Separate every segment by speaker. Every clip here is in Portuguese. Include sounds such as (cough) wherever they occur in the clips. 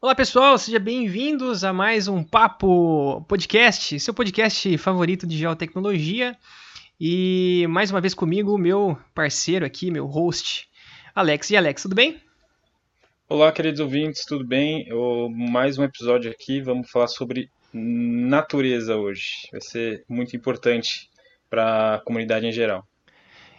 Speaker 1: Olá pessoal, sejam bem-vindos a mais um Papo Podcast, seu podcast favorito de geotecnologia. E mais uma vez comigo, meu parceiro aqui, meu host, Alex. E Alex, tudo bem?
Speaker 2: Olá, queridos ouvintes, tudo bem? Eu, mais um episódio aqui, vamos falar sobre natureza hoje. Vai ser muito importante para a comunidade em geral.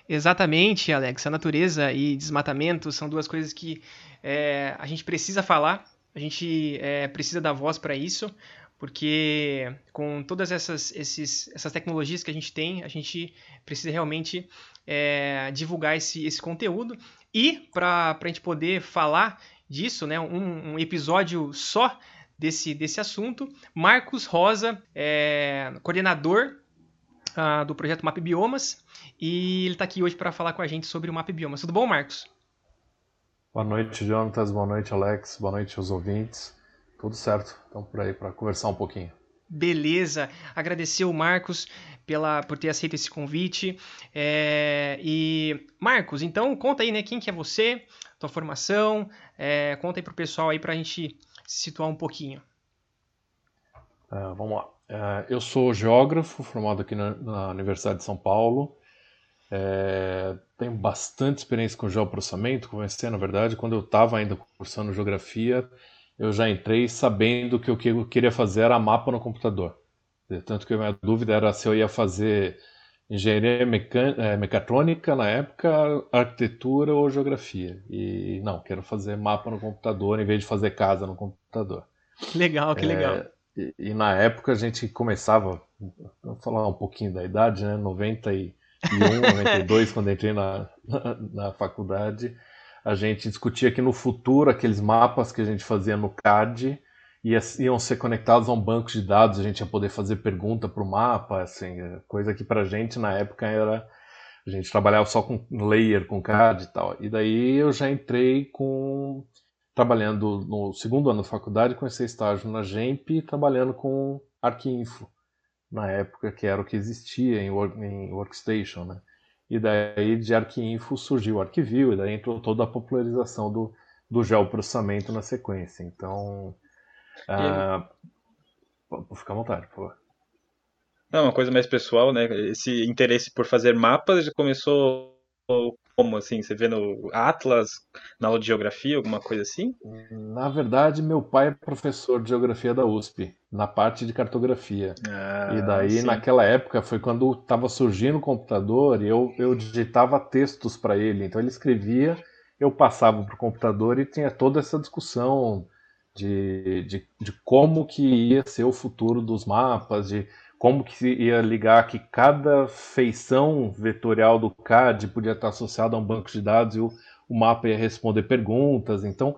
Speaker 1: Exatamente, Alex. A natureza e desmatamento são duas coisas que é, a gente precisa falar a gente é, precisa dar voz para isso, porque com todas essas, esses, essas tecnologias que a gente tem, a gente precisa realmente é, divulgar esse, esse conteúdo. E para a gente poder falar disso, né, um, um, episódio só desse, desse assunto, Marcos Rosa, é, coordenador uh, do projeto Map Biomas, e ele está aqui hoje para falar com a gente sobre o Map Biomas. Tudo bom, Marcos?
Speaker 3: Boa noite, Jonatas. Boa noite, Alex. Boa noite aos ouvintes. Tudo certo. Estamos por aí para conversar um pouquinho.
Speaker 1: Beleza. Agradecer o Marcos pela, por ter aceito esse convite. É, e Marcos, então conta aí, né? Quem que é você, tua formação. É, conta aí pro pessoal aí para a gente se situar um pouquinho.
Speaker 3: É, vamos lá. É, eu sou geógrafo, formado aqui na, na Universidade de São Paulo. É, tenho bastante experiência com geoprocessamento, comecei, na verdade, quando eu estava ainda cursando geografia, eu já entrei sabendo que o que eu queria fazer era mapa no computador. Tanto que a minha dúvida era se eu ia fazer engenharia é, mecatrônica na época, arquitetura ou geografia. E não, quero fazer mapa no computador em vez de fazer casa no computador.
Speaker 1: Legal, que é, legal.
Speaker 3: E, e, na época a gente começava, vou falar um pouquinho da idade, né? 90 e 91, 92, (laughs) quando entrei na, na, na, faculdade, a gente discutia que no futuro aqueles mapas que a gente fazia no CAD iam ser conectados a um banco de dados, a gente ia poder fazer pergunta para o mapa, assim, coisa que para a gente na época era a gente trabalhava só com layer, com CAD e tal. E daí eu já entrei com trabalhando no segundo ano da faculdade, comecei estágio na GEMP, trabalhando com Arquinfo na época, que era o que existia em, work, em Workstation, né? E daí de Arquinfo surgiu o Arquivio, e daí entrou toda a popularização do, do geoprocessamento na sequência. Então, uh, vou ficar à vontade, por favor.
Speaker 2: Não, uma coisa mais pessoal, né? Esse interesse por fazer mapas já começou como assim? Você vê no Atlas, na aula de geografia, alguma coisa assim?
Speaker 3: Na verdade, meu pai é professor de geografia da USP, na parte de cartografia. Ah, e daí, sim. naquela época, foi quando estava surgindo o computador e eu, eu digitava textos para ele. Então, ele escrevia, eu passava para o computador e tinha toda essa discussão de, de, de como que ia ser o futuro dos mapas, de como que ia ligar que cada feição vetorial do CAD podia estar associada a um banco de dados e o, o mapa ia responder perguntas. Então,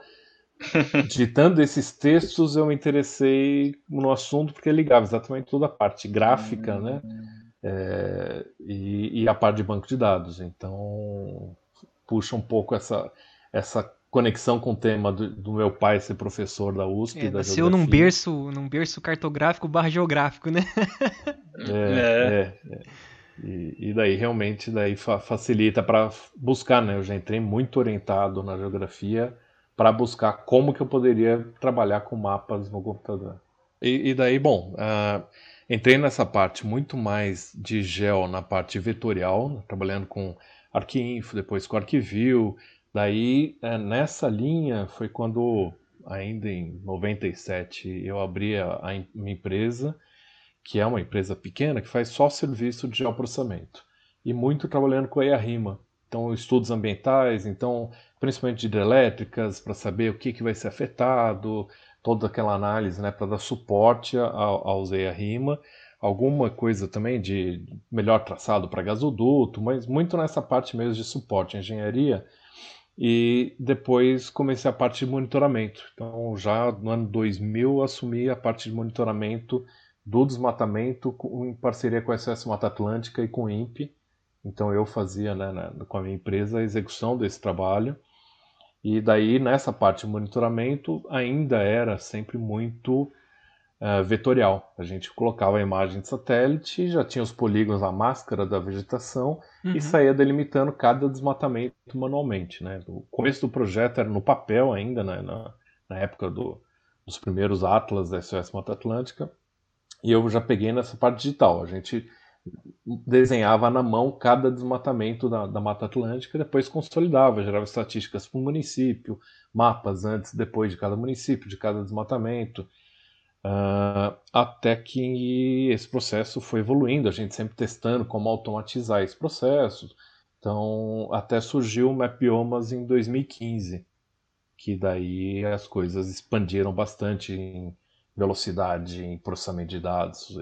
Speaker 3: (laughs) digitando esses textos, eu me interessei no assunto porque ligava exatamente toda a parte gráfica, né? É, e, e, a parte de banco de dados. Então, puxa um pouco essa, essa conexão com o tema do, do, meu pai ser professor da USP.
Speaker 1: É, da nasceu num berço, num berço cartográfico barra geográfico, né?
Speaker 3: é, (laughs) é. é, é. E, e, daí realmente daí fa facilita para buscar, né? Eu já entrei muito orientado na geografia para buscar como que eu poderia trabalhar com mapas no computador. E, e daí, bom, uh, entrei nessa parte muito mais de geo na parte vetorial, né? trabalhando com Arquinfo, depois com Arquivio, Daí, é, nessa linha, foi quando, ainda em 97, eu abri a, a minha empresa, que é uma empresa pequena, que faz só serviço de geoprocessamento. E muito trabalhando com a EARIMA. Então, estudos ambientais, então, principalmente de hidrelétricas, para saber o que, que vai ser afetado, toda aquela análise né, para dar suporte ao, aos EARIMA alguma coisa também de melhor traçado para gasoduto, mas muito nessa parte mesmo de suporte, engenharia, e depois comecei a parte de monitoramento. Então, já no ano 2000, assumi a parte de monitoramento do desmatamento em parceria com a SS Mata Atlântica e com o INPE. Então eu fazia né, com a minha empresa a execução desse trabalho. E daí nessa parte de monitoramento ainda era sempre muito uh, vetorial. A gente colocava a imagem de satélite, já tinha os polígonos, a máscara da vegetação uhum. e saía delimitando cada desmatamento manualmente. Né? O começo do projeto era no papel ainda, né? na, na época do, dos primeiros atlas da SOS Mata Atlântica. E eu já peguei nessa parte digital. A gente desenhava na mão cada desmatamento da, da Mata Atlântica, depois consolidava, gerava estatísticas para o município, mapas antes, depois de cada município, de cada desmatamento, uh, até que esse processo foi evoluindo, a gente sempre testando como automatizar esse processo. Então, até surgiu o Mapbiomas em 2015, que daí as coisas expandiram bastante em velocidade em processamento de dados.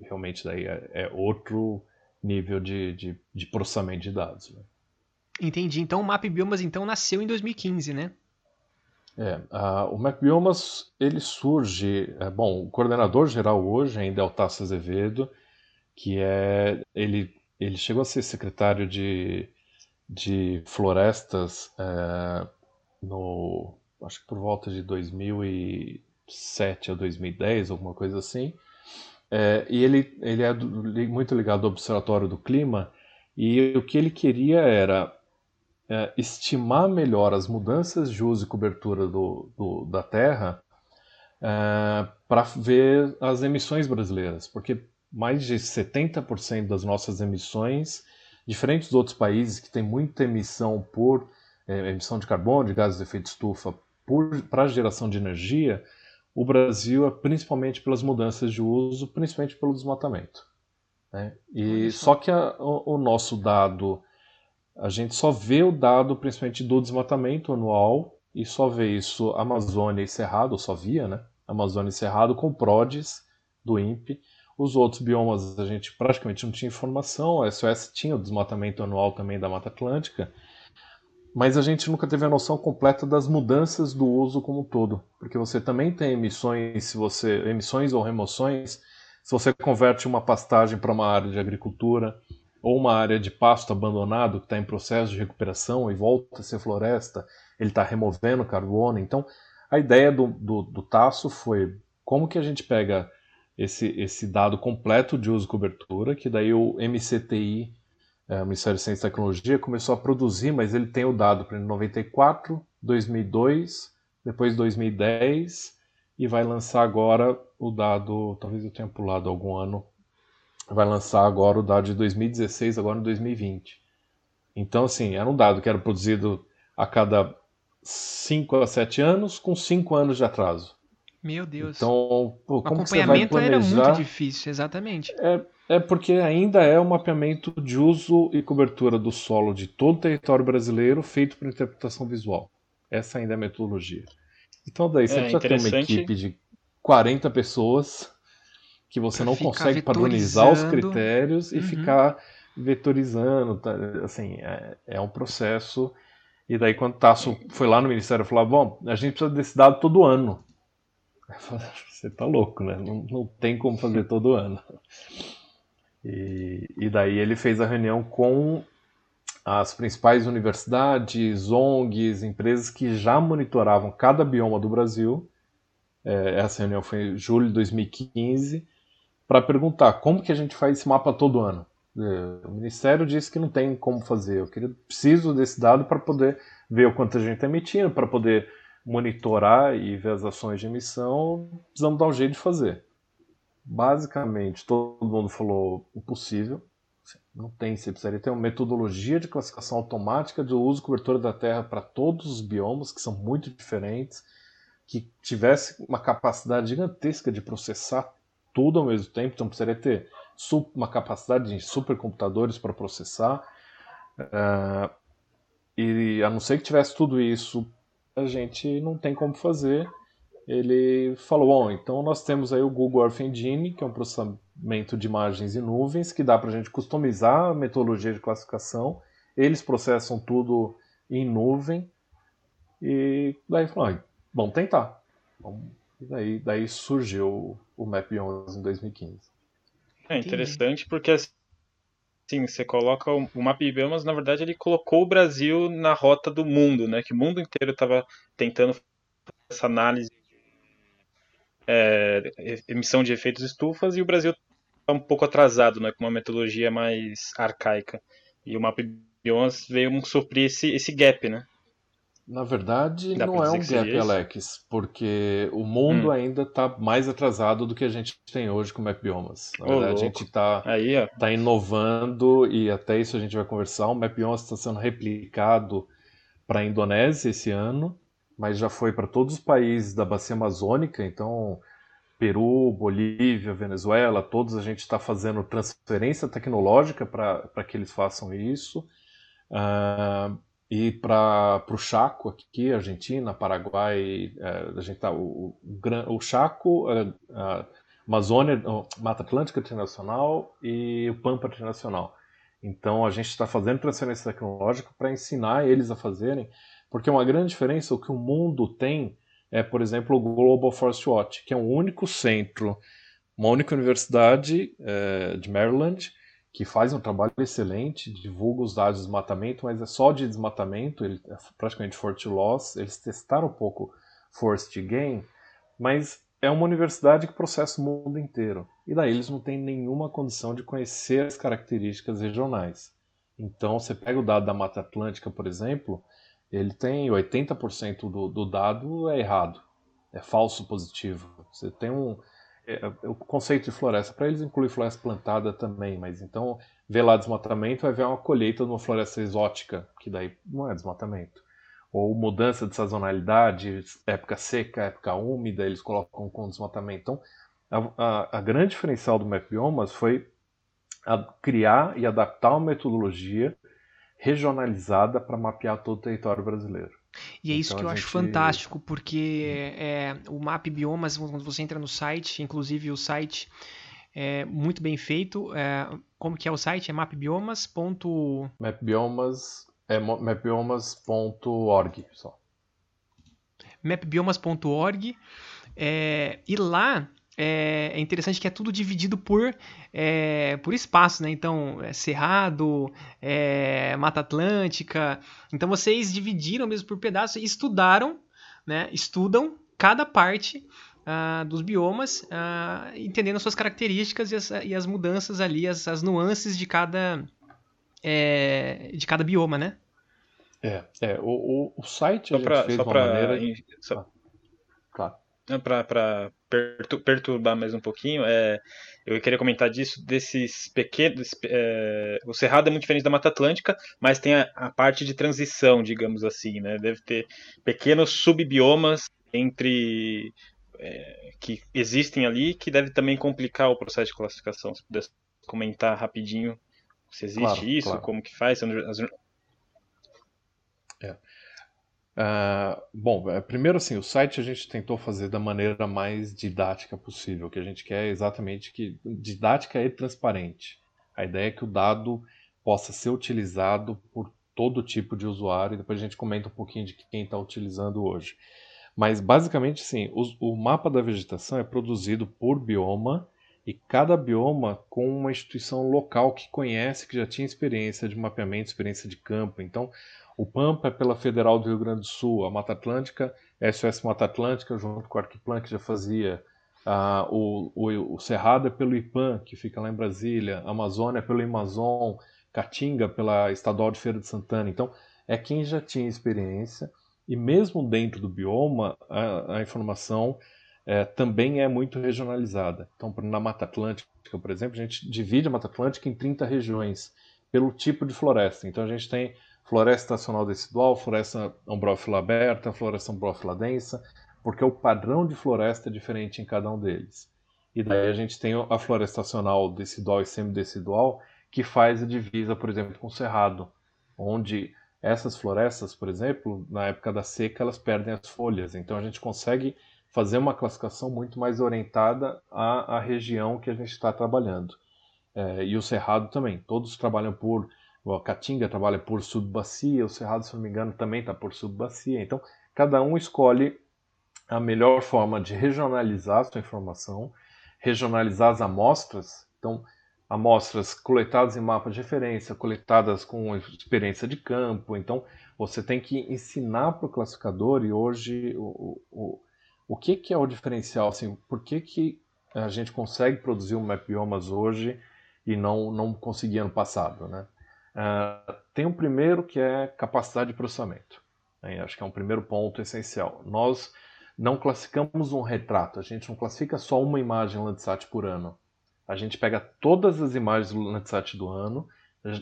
Speaker 3: Realmente daí é, é outro nível de, de, de, processamento de dados. Né?
Speaker 1: Entendi. Então o Map Biomas então nasceu em 2015, né?
Speaker 3: É, uh, o Map Biomas ele surge, é, bom, o coordenador geral hoje ainda é o Tasso Azevedo, que é ele ele chegou a ser secretário de, de florestas é, no acho que por volta de 2000 e 2007 a 2010, alguma coisa assim. É, e ele, ele é do, muito ligado ao Observatório do Clima, e o que ele queria era é, estimar melhor as mudanças de uso e cobertura do, do da Terra é, para ver as emissões brasileiras, porque mais de 70% das nossas emissões, diferentes dos outros países que têm muita emissão por é, emissão de carbono, de gases de efeito estufa, para geração de energia, o Brasil é principalmente pelas mudanças de uso, principalmente pelo desmatamento. Né? E só que a, o, o, nosso dado, a gente só vê o dado principalmente do desmatamento anual e só vê isso Amazônia e Cerrado, só via, né? Amazônia e Cerrado com PRODES do INPE. Os outros biomas a gente praticamente não tinha informação, a SOS tinha o desmatamento anual também da Mata Atlântica, mas a gente nunca teve a noção completa das mudanças do uso como um todo, porque você também tem emissões, se você emissões ou remoções, se você converte uma pastagem para uma área de agricultura ou uma área de pasto abandonado que está em processo de recuperação e volta a ser floresta, ele está removendo carbono. Então, a ideia do, do, do Tasso foi como que a gente pega esse, esse dado completo de uso e cobertura, que daí o MCTI é, o Ministério de Ciência e Tecnologia começou a produzir, mas ele tem o dado para 94, 2002, depois 2010 e vai lançar agora o dado, talvez eu tenha pulado algum ano, vai lançar agora o dado de 2016, agora em 2020. Então, assim, era um dado que era produzido a cada 5 a 7 anos, com 5 anos de atraso.
Speaker 1: Meu Deus.
Speaker 3: Então, pô,
Speaker 1: como o acompanhamento planejar... era muito difícil, exatamente.
Speaker 3: É, é porque ainda é um mapeamento de uso e cobertura do solo de todo o território brasileiro feito por interpretação visual. Essa ainda é a metodologia. Então daí você é, precisa ter uma equipe de 40 pessoas que você não consegue padronizar os critérios e uhum. ficar vetorizando. Tá? Assim, é, é, um processo. E daí quando o Tasso foi lá no Ministério, falou, bom, a gente precisa desse dado todo ano. (laughs) Você tá louco, né? Não, não tem como fazer (laughs) todo ano. E, e daí ele fez a reunião com as principais universidades, ONGs, empresas que já monitoravam cada bioma do Brasil. É, essa reunião foi em julho de 2015 para perguntar como que a gente faz esse mapa todo ano. É, o Ministério disse que não tem como fazer. Eu queria, preciso desse dado para poder ver o quanto a gente está emitindo, para poder monitorar e ver as ações de emissão. Precisamos dar um jeito de fazer basicamente todo mundo falou impossível. Não tem, você precisaria ter uma metodologia de classificação automática de uso cobertura da Terra para todos os biomas, que são muito diferentes, que tivesse uma capacidade gigantesca de processar tudo ao mesmo tempo, então precisaria ter uma capacidade de supercomputadores para processar. Uh, e a não ser que tivesse tudo isso, a gente não tem como fazer ele falou: Bom, então nós temos aí o Google Earth Engine, que é um processamento de imagens em nuvens, que dá para a gente customizar a metodologia de classificação. Eles processam tudo em nuvem. E daí falou: ah, Vamos tentar. E daí, daí surgiu o Map 11 em 2015.
Speaker 2: É interessante porque Sim, você coloca o, o mapa de biomas, na verdade, ele colocou o Brasil na rota do mundo, né? Que o mundo inteiro estava tentando fazer essa análise é, emissão de efeitos estufas e o Brasil está um pouco atrasado, né? Com uma metodologia mais arcaica. E o de biomas veio suprir esse, esse gap, né?
Speaker 3: Na verdade, Dá não é um gap, Alex, porque o mundo hum. ainda está mais atrasado do que a gente tem hoje com o Map Biomas. Na verdade, a gente está tá inovando e até isso a gente vai conversar. O Map Biomas está sendo replicado para a Indonésia esse ano, mas já foi para todos os países da bacia amazônica, então Peru, Bolívia, Venezuela, todos a gente está fazendo transferência tecnológica para que eles façam isso. Uh, e para o Chaco aqui, Argentina, Paraguai, é, a gente tá, o, o, o Chaco, a, a Amazônia, Mata Atlântica Internacional e o Pampa Internacional. Então a gente está fazendo transferência tecnológica para ensinar eles a fazerem, porque uma grande diferença, o que o mundo tem é, por exemplo, o Global Forest Watch, que é um único centro, uma única universidade é, de Maryland, que faz um trabalho excelente, divulga os dados de desmatamento, mas é só de desmatamento, ele é praticamente forest loss. Eles testaram um pouco forest gain, mas é uma universidade que processa o mundo inteiro. E daí eles não têm nenhuma condição de conhecer as características regionais. Então, você pega o dado da Mata Atlântica, por exemplo, ele tem 80% do, do dado é errado, é falso positivo. Você tem um, é, o conceito de floresta, para eles inclui floresta plantada também, mas então ver lá desmatamento vai ver uma colheita de uma floresta exótica, que daí não é desmatamento. Ou mudança de sazonalidade, época seca, época úmida, eles colocam com desmatamento. Então, a, a, a grande diferencial do Map Biomas foi criar e adaptar uma metodologia regionalizada para mapear todo o território brasileiro.
Speaker 1: E é isso então, que eu gente... acho fantástico, porque é, o Map Biomas, quando você entra no site, inclusive o site é muito bem feito. É, como que é o site? É mapbiomas.
Speaker 3: Mapbiomas é mapbiomas.org só.
Speaker 1: mapbiomas.org é, e lá é, é, interessante que é tudo dividido por, é, por espaço, né? Então, é Cerrado, é, Mata Atlântica. Então, vocês dividiram mesmo por pedaços e estudaram, né? Estudam cada parte uh, dos biomas, uh, entendendo suas características e as, e as mudanças ali, as, as nuances de cada, é, de cada bioma, né?
Speaker 3: É, é o, o, o site só a gente pra, fez só uma pra, maneira... Só...
Speaker 2: Claro para perturbar mais um pouquinho, é, eu queria comentar disso, desses pequenos. É, o Cerrado é muito diferente da Mata Atlântica, mas tem a, a, parte de transição, digamos assim, né? Deve ter pequenos subbiomas entre. É, que existem ali, que deve também complicar o processo de classificação. Se pudesse comentar rapidinho se existe claro, isso, claro. como que faz. As...
Speaker 3: Uh, bom, é, primeiro assim, o site a gente tentou fazer da maneira mais didática possível. Que a gente quer é exatamente que didática e transparente. A ideia é que o dado possa ser utilizado por todo tipo de usuário e depois a gente comenta um pouquinho de quem está utilizando hoje. Mas basicamente sim, o, o mapa da vegetação é produzido por bioma e cada bioma com uma instituição local que conhece, que já tinha experiência de mapeamento, experiência de campo. Então, o Pampa é pela Federal do Rio Grande do Sul, a Mata Atlântica, SOS Mata Atlântica, junto com o Arquiplan, que já fazia. Ah, o, o, o, Cerrado é pelo IPAM, que fica lá em Brasília, a Amazônia é pelo Amazon, Caatinga pela Estadual de Feira de Santana. Então, é quem já tinha experiência, e mesmo dentro do bioma, a, a informação é, também é muito regionalizada. Então, na Mata Atlântica, por exemplo, a gente divide a Mata Atlântica em 30 regiões, pelo tipo de floresta. Então, a gente tem floresta estacional decidual, floresta ombrófila aberta, floresta ombrófila densa, porque o padrão de floresta é diferente em cada um deles. E daí a gente tem a floresta estacional decidual e semidecidual, que faz a divisa, por exemplo, com o cerrado, onde essas florestas, por exemplo, na época da seca, elas perdem as folhas. Então a gente consegue fazer uma classificação muito mais orientada à, à região que a gente está trabalhando. É, e o cerrado também. Todos trabalham por a Caatinga trabalha por subbacia, o Cerrado, se não me engano, também está por subbacia. Então, cada um escolhe a melhor forma de regionalizar a sua informação, regionalizar as amostras. Então, amostras coletadas em mapa de referência, coletadas com experiência de campo. Então, você tem que ensinar para o classificador e hoje o, o, o que, que é o diferencial? Assim, por que, que a gente consegue produzir um map hoje e não, não conseguia no passado? Né? Uh, tem um primeiro que é capacidade de processamento. Né? Acho que é um primeiro ponto essencial. Nós não classificamos um retrato, a gente não classifica só uma imagem Landsat por ano. A gente pega todas as imagens do Landsat do ano,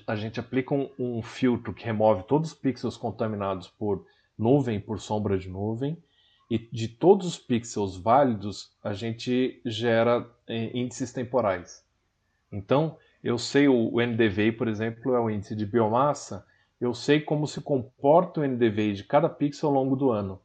Speaker 3: a gente aplica um, um filtro que remove todos os pixels contaminados por nuvem, por sombra de nuvem, e de todos os pixels válidos, a gente gera é, índices temporais. Então, eu sei o, NDVI, por exemplo, é o índice de biomassa, eu sei como se comporta o NDVI de cada pixel ao longo do ano.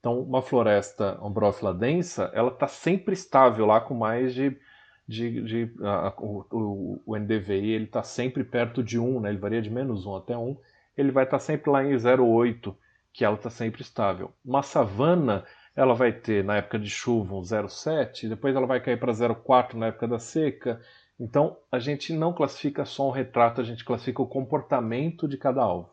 Speaker 3: Então, uma floresta ombrófila densa, ela está sempre estável lá com mais de... de, de o, o, o, NDVI ele está sempre perto de 1, né? ele varia de menos 1 até 1, ele vai estar tá sempre lá em 0,8 que ela está sempre estável. Uma savana, ela vai ter na época de chuva um 0,7, depois ela vai cair para 0,4 na época da seca. Então, a gente não classifica só um retrato, a gente classifica o comportamento de cada alvo.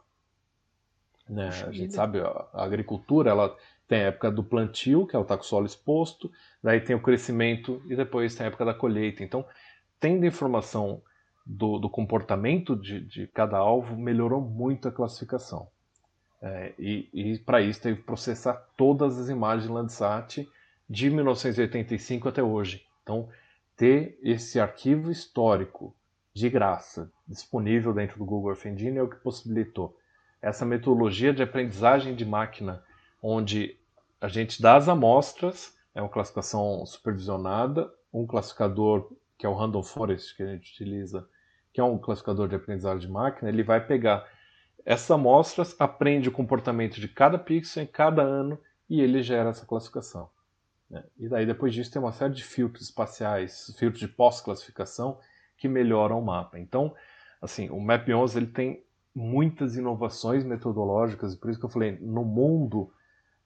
Speaker 3: Né? A gente sabe, a agricultura, ela tem a época do plantio, que com o solo exposto, daí tem o crescimento e depois tem a época da colheita. Então, tendo informação do, do comportamento de, de cada alvo, melhorou muito a classificação. É, e, e para isso teve que processar todas as imagens Landsat de 1985 até hoje. Então, ter esse arquivo histórico de graça disponível dentro do Google Earth Engine é o que possibilitou essa metodologia de aprendizagem de máquina, onde a gente dá as amostras, é uma classificação supervisionada, um classificador que é o Random Forest que a gente utiliza, que é um classificador de aprendizagem de máquina, ele vai pegar essas amostras, aprende o comportamento de cada pixel em cada ano e ele gera essa classificação. Né? E daí depois disso tem uma série de filtros espaciais, filtros de pós-classificação que melhoram o mapa. Então, assim, o Map 11 ele tem muitas inovações metodológicas, e por isso que eu falei, no mundo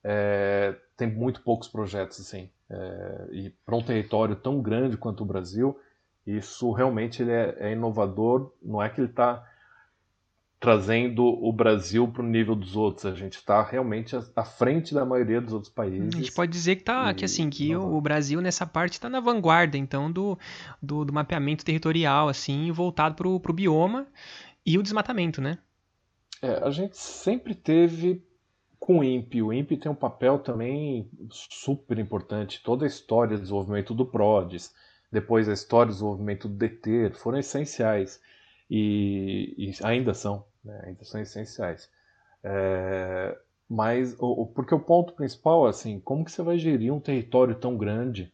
Speaker 3: é, tem muito poucos projetos assim. É, e para um território tão grande quanto o Brasil, isso realmente ele é, é inovador. Não é que ele está trazendo o Brasil para o nível dos outros. A gente está realmente à frente da maioria dos outros países.
Speaker 1: A gente pode dizer que tá, e... que assim, que o Brasil nessa parte está na vanguarda, então, do, do, do, mapeamento territorial, assim, voltado para o bioma e o desmatamento, né?
Speaker 3: É, a gente sempre teve com o INPE. O INPE tem um papel também super importante. Toda a história do desenvolvimento do PRODES, depois a história do desenvolvimento do DETER, foram essenciais. E, e ainda são né, ainda são essenciais. É, mas o, porque o ponto principal é assim, como que você vai gerir um território tão grande,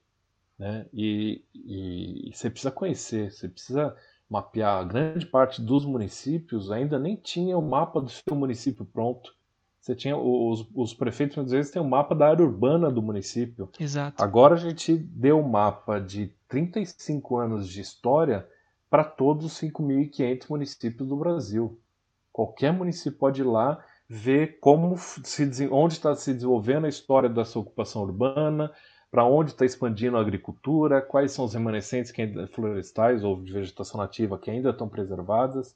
Speaker 3: né? E, e, e você precisa conhecer, você precisa mapear. Grande parte dos municípios ainda nem tinha o mapa do seu município pronto. Você tinha os, os prefeitos muitas vezes têm o um mapa da área urbana do município.
Speaker 1: Exato.
Speaker 3: Agora a gente deu um mapa de 35 anos de história para todos os 5.500 municípios do Brasil. Qualquer município pode ir lá ver como se, onde está se desenvolvendo a história dessa ocupação urbana, para onde está expandindo a agricultura, quais são os remanescentes florestais ou de vegetação nativa que ainda estão preservadas.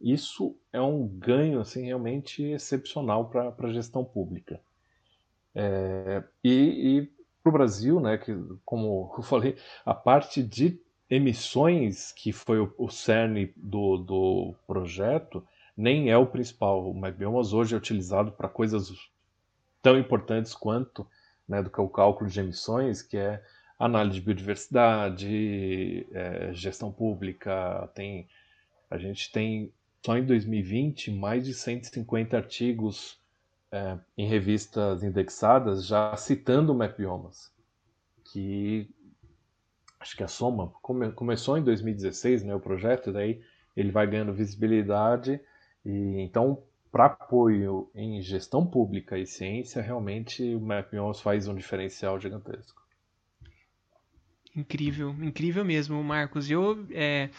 Speaker 3: Isso é um ganho assim realmente excepcional para a gestão pública. É, e, e para o Brasil, né, que, como eu falei, a parte de emissões, que foi o, o cerne do, do projeto, nem é o principal. O MacBiomas hoje é utilizado para coisas tão importantes quanto né, do que é o cálculo de emissões, que é análise de biodiversidade, é, gestão pública. Tem, a gente tem só em 2020 mais de 150 artigos é, em revistas indexadas já citando o MapBiomas, que acho que a soma come, começou em 2016, né, o projeto, daí ele vai ganhando visibilidade e, então, para apoio em gestão pública e ciência, realmente o MapMios faz um diferencial gigantesco.
Speaker 1: Incrível, incrível mesmo, Marcos. Eu, é,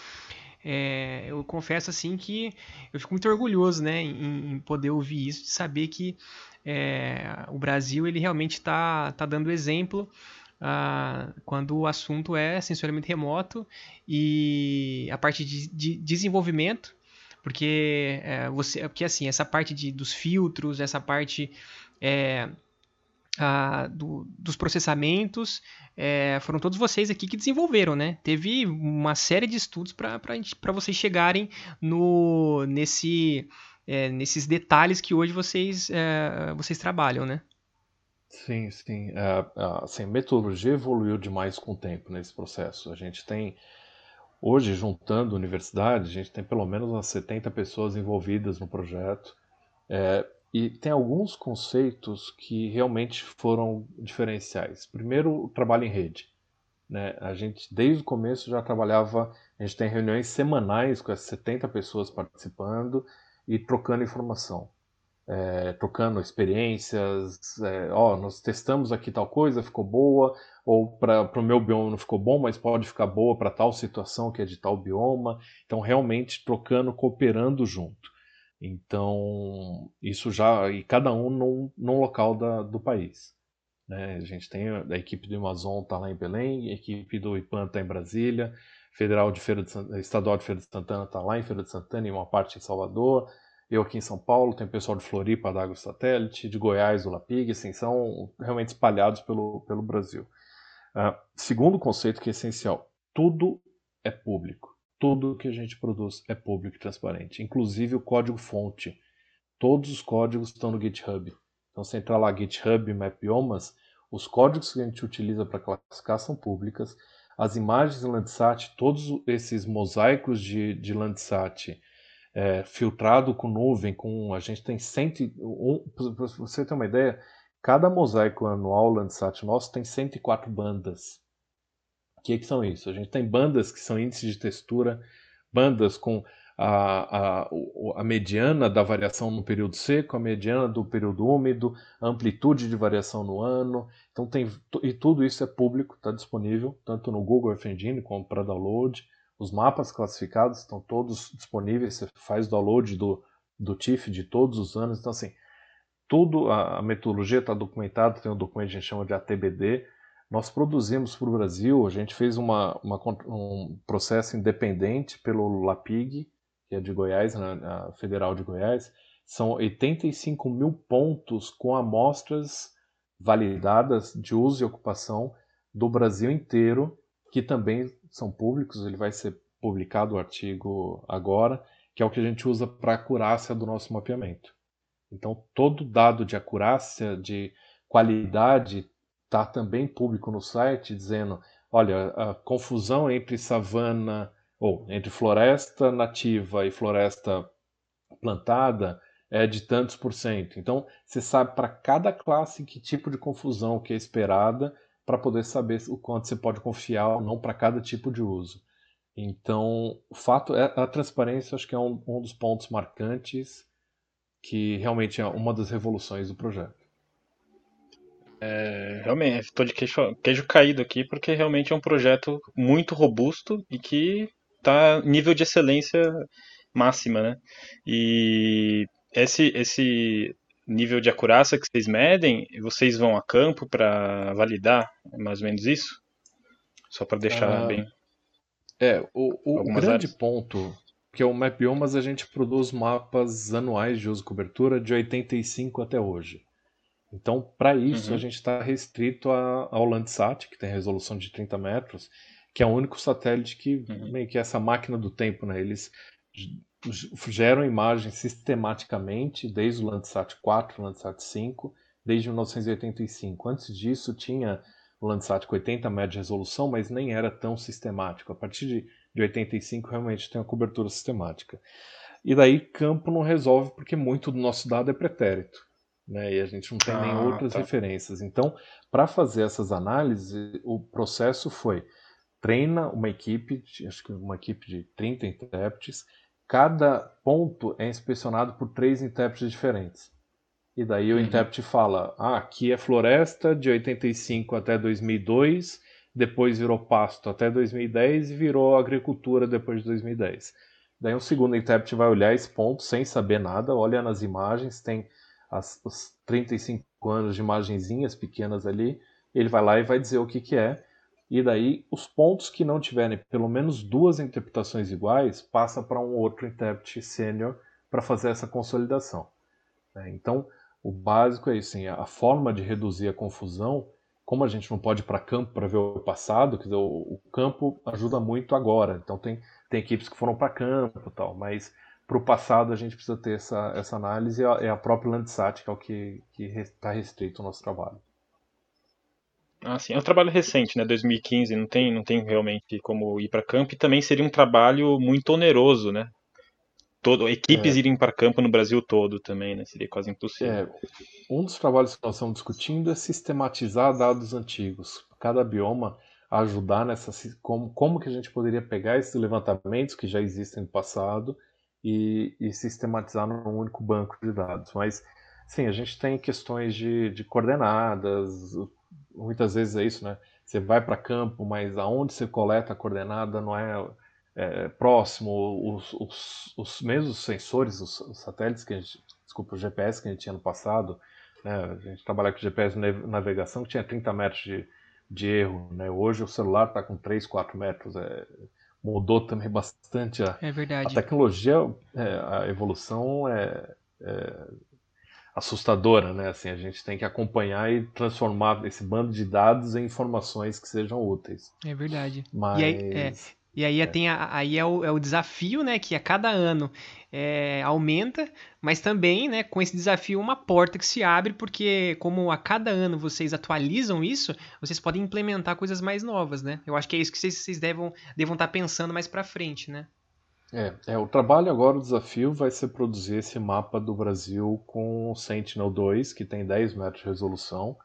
Speaker 1: é, eu confesso assim que eu fico muito orgulhoso né, em, em poder ouvir isso, de saber que é, o Brasil ele realmente está tá dando exemplo ah, quando o assunto é sensoriamento remoto e a parte de, de desenvolvimento, porque é, você, porque assim essa parte de, dos filtros, essa parte é, a, do, dos processamentos, é, foram todos vocês aqui que desenvolveram, né? Teve uma série de estudos para vocês chegarem no, nesse, é, nesses detalhes que hoje vocês, é, vocês trabalham, né?
Speaker 3: Sim, sim. É, assim, a metodologia evoluiu demais com o tempo nesse processo. A gente tem, hoje, juntando universidade, a gente tem pelo menos umas 70 pessoas envolvidas no projeto. É, e tem alguns conceitos que realmente foram diferenciais. Primeiro, o trabalho em rede. Né? A gente, desde o começo, já trabalhava, a gente tem reuniões semanais com as 70 pessoas participando e trocando informação é, trocando experiências, é, ó, nós testamos aqui tal coisa, ficou boa, ou para o meu bioma não ficou bom, mas pode ficar boa para tal situação que é de tal bioma. Então, realmente trocando, cooperando junto. Então, isso já, e cada um num, num local da, do país. Né? A gente tem a, equipe do Amazon está lá em Belém, a equipe do IPAN está em Brasília, Federal de Feira de, Estadual de Feira de Santana está lá em Feira de Santana e uma parte em Salvador, eu aqui em São Paulo, tem pessoal de Floripa da Satélite, de Goiás do Lapig, assim, são realmente espalhados pelo, pelo Brasil. Uh, segundo conceito que é essencial, tudo é público. Tudo que a gente produz é público e transparente, inclusive o código-fonte. Todos os códigos estão no GitHub. Então, se entrar lá GitHub Mapiomas, os códigos que a gente utiliza para classificar são públicas. As imagens Landsat, todos esses mosaicos de, de Landsat, é, filtrado com nuvem, com a gente tem cento, um, para você ter uma ideia, cada mosaico anual Landsat nosso tem 104 bandas. O que, que são isso? A gente tem bandas que são índices de textura, bandas com a, a, a mediana da variação no período seco, a mediana do período úmido, a amplitude de variação no ano. Então tem e tudo isso é público, está disponível tanto no Google Earth Engine como para download. Os mapas classificados estão todos disponíveis, você faz download do, do TIFF de todos os anos. Então, assim, tudo, a, a metodologia está documentada, tem um documento que a gente chama de ATBD. Nós produzimos para o Brasil, a gente fez uma, uma, um processo independente pelo LAPIG, que é de Goiás, na, Federal de Goiás. São 85 mil pontos com amostras validadas de uso e ocupação do Brasil inteiro, que também são públicos, ele vai ser publicado o artigo agora, que é o que a gente usa para acurácia do nosso mapeamento. Então, todo dado de acurácia, de qualidade, está também público no site, dizendo, olha, a confusão entre savana, ou entre floresta nativa e floresta plantada é de tantos por cento. Então, você sabe para cada classe que tipo de confusão que é esperada para poder saber o quanto você pode confiar ou não para cada tipo de uso. Então, o fato é a transparência, acho que é um, um dos pontos marcantes que realmente é uma das revoluções do projeto.
Speaker 2: É, realmente, estou de queijo, queijo caído aqui porque realmente é um projeto muito robusto e que está nível de excelência máxima, né? E esse, esse nível de acurácia que vocês medem, vocês vão a campo para validar mais ou menos isso? Só para deixar ah, bem.
Speaker 3: É, o, o grande áreas. ponto que é o MapBiomas, a gente produz mapas anuais de uso e cobertura de 85 até hoje. Então, para isso, uhum. a gente está restrito a, ao Landsat, que tem resolução de 30 metros, que é o único satélite que uhum. meio que é essa máquina do tempo, né? Eles geram imagens sistematicamente desde o Landsat 4, Landsat 5, desde 1985. Antes disso tinha o Landsat com 80 metros de resolução, mas nem era tão sistemático. A partir de, de 85 realmente tem uma cobertura sistemática. E daí campo não resolve porque muito do nosso dado é pretérito. Né? E a gente não tem ah, nem outras tá. referências. Então, para fazer essas análises, o processo foi treina uma equipe, acho que uma equipe de 30 intérpretes, cada ponto é inspecionado por três intérpretes diferentes. E daí o uhum. intérprete fala: ah, aqui é floresta de 85 até 2002, depois virou pasto até 2010 e virou agricultura depois de 2010. Daí um segundo intérprete vai olhar esse ponto sem saber nada, olha nas imagens, tem as, os 35 anos de imagenzinhas pequenas ali, ele vai lá e vai dizer o que, que é, e daí os pontos que não tiverem pelo menos duas interpretações iguais passa para um outro intérprete sênior para fazer essa consolidação. Né? Então, o básico é isso, assim, a forma de reduzir a confusão, como a gente não pode ir para campo para ver o passado, dizer, o, o, campo ajuda muito agora. Então tem, tem equipes que foram para campo tal, mas para o passado a gente precisa ter essa, essa análise, é a própria Landsat que é o que está restrito ao nosso trabalho.
Speaker 2: Ah, sim. É um trabalho recente, né? 2015, não tem, não tem realmente como ir para campo e também seria um trabalho muito oneroso, né? Todo, equipes é. irem para campo no Brasil todo também, né? Seria quase impossível. É.
Speaker 3: Um dos trabalhos que nós estamos discutindo é sistematizar dados antigos. Cada bioma ajudar nessa como, como que a gente poderia pegar esses levantamentos que já existem no passado e, e sistematizar num único banco de dados. Mas sim, a gente tem questões de, de coordenadas, muitas vezes é isso, né? Você vai para campo, mas aonde você coleta a coordenada não é, é próximo. Os, os, os mesmos sensores, os, os, satélites que a gente, desculpa, o GPS que a gente tinha no passado, né? A gente trabalha com GPS navegação que tinha 30 metros de, de erro, né? Hoje o celular está com 3, 4 metros. É, mudou também bastante a,
Speaker 1: é
Speaker 3: a tecnologia, é, a evolução é, é assustadora, né? Assim, a gente tem que acompanhar e transformar esse bando de dados em informações que sejam úteis.
Speaker 1: É verdade.
Speaker 3: Mas...
Speaker 1: E aí, é, e aí, é. Tem a, aí é, o, é o desafio, né? Que a cada ano é, aumenta, mas também, né? Com esse desafio, uma porta que se abre, porque como a cada ano vocês atualizam isso, vocês podem implementar coisas mais novas, né? Eu acho que é isso que vocês, vocês devam, devam estar pensando mais para frente, né?
Speaker 3: É, é, o trabalho agora, o desafio vai ser produzir esse mapa do Brasil com o Sentinel-2, que tem 10 metros de resolução,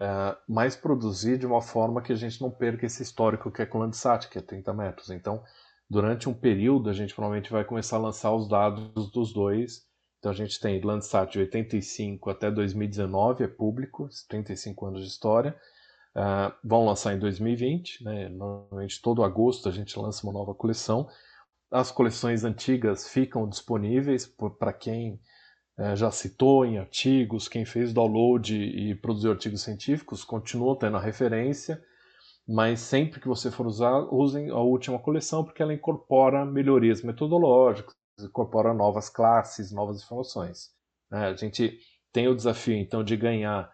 Speaker 3: é, mas produzir de uma forma que a gente não perca esse histórico que é com o Landsat, que é 30 metros. Então, durante um período, a gente provavelmente vai começar a lançar os dados dos dois. Então, a gente tem Landsat de 85 até 2019, é público, 35 anos de história. Uh, vão lançar em 2020, né? normalmente todo agosto a gente lança uma nova coleção. As coleções antigas ficam disponíveis para quem é, já citou em artigos, quem fez download e produziu artigos científicos, continua tendo a referência, mas sempre que você for usar, usem a última coleção, porque ela incorpora melhorias metodológicas, incorpora novas classes, novas informações. É, a gente tem o desafio, então, de ganhar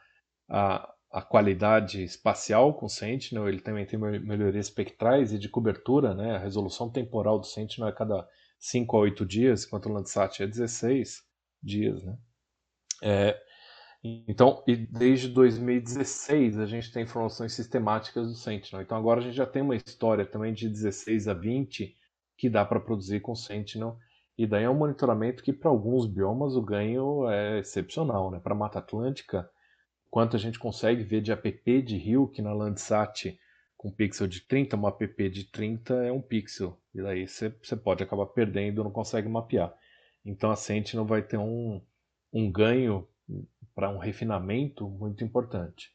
Speaker 3: a, a qualidade espacial com o Sentinel, ele também tem melhorias espectrais e de cobertura, né? A resolução temporal do Sentinel é cada 5 a 8 dias, enquanto o Landsat é 16 dias, né? É, então, e desde 2016 a gente tem informações sistemáticas do Sentinel. Então agora a gente já tem uma história também de 16 a 20 que dá para produzir com o Sentinel. E daí é um monitoramento que para alguns biomas o ganho é excepcional, né? Para Mata Atlântica quanto a gente consegue ver de app de rio, que na Landsat com pixel de 30, uma app de 30 é um pixel. E daí você pode acabar perdendo, não consegue mapear. Então a Sentinel vai ter um, um ganho para um refinamento muito importante.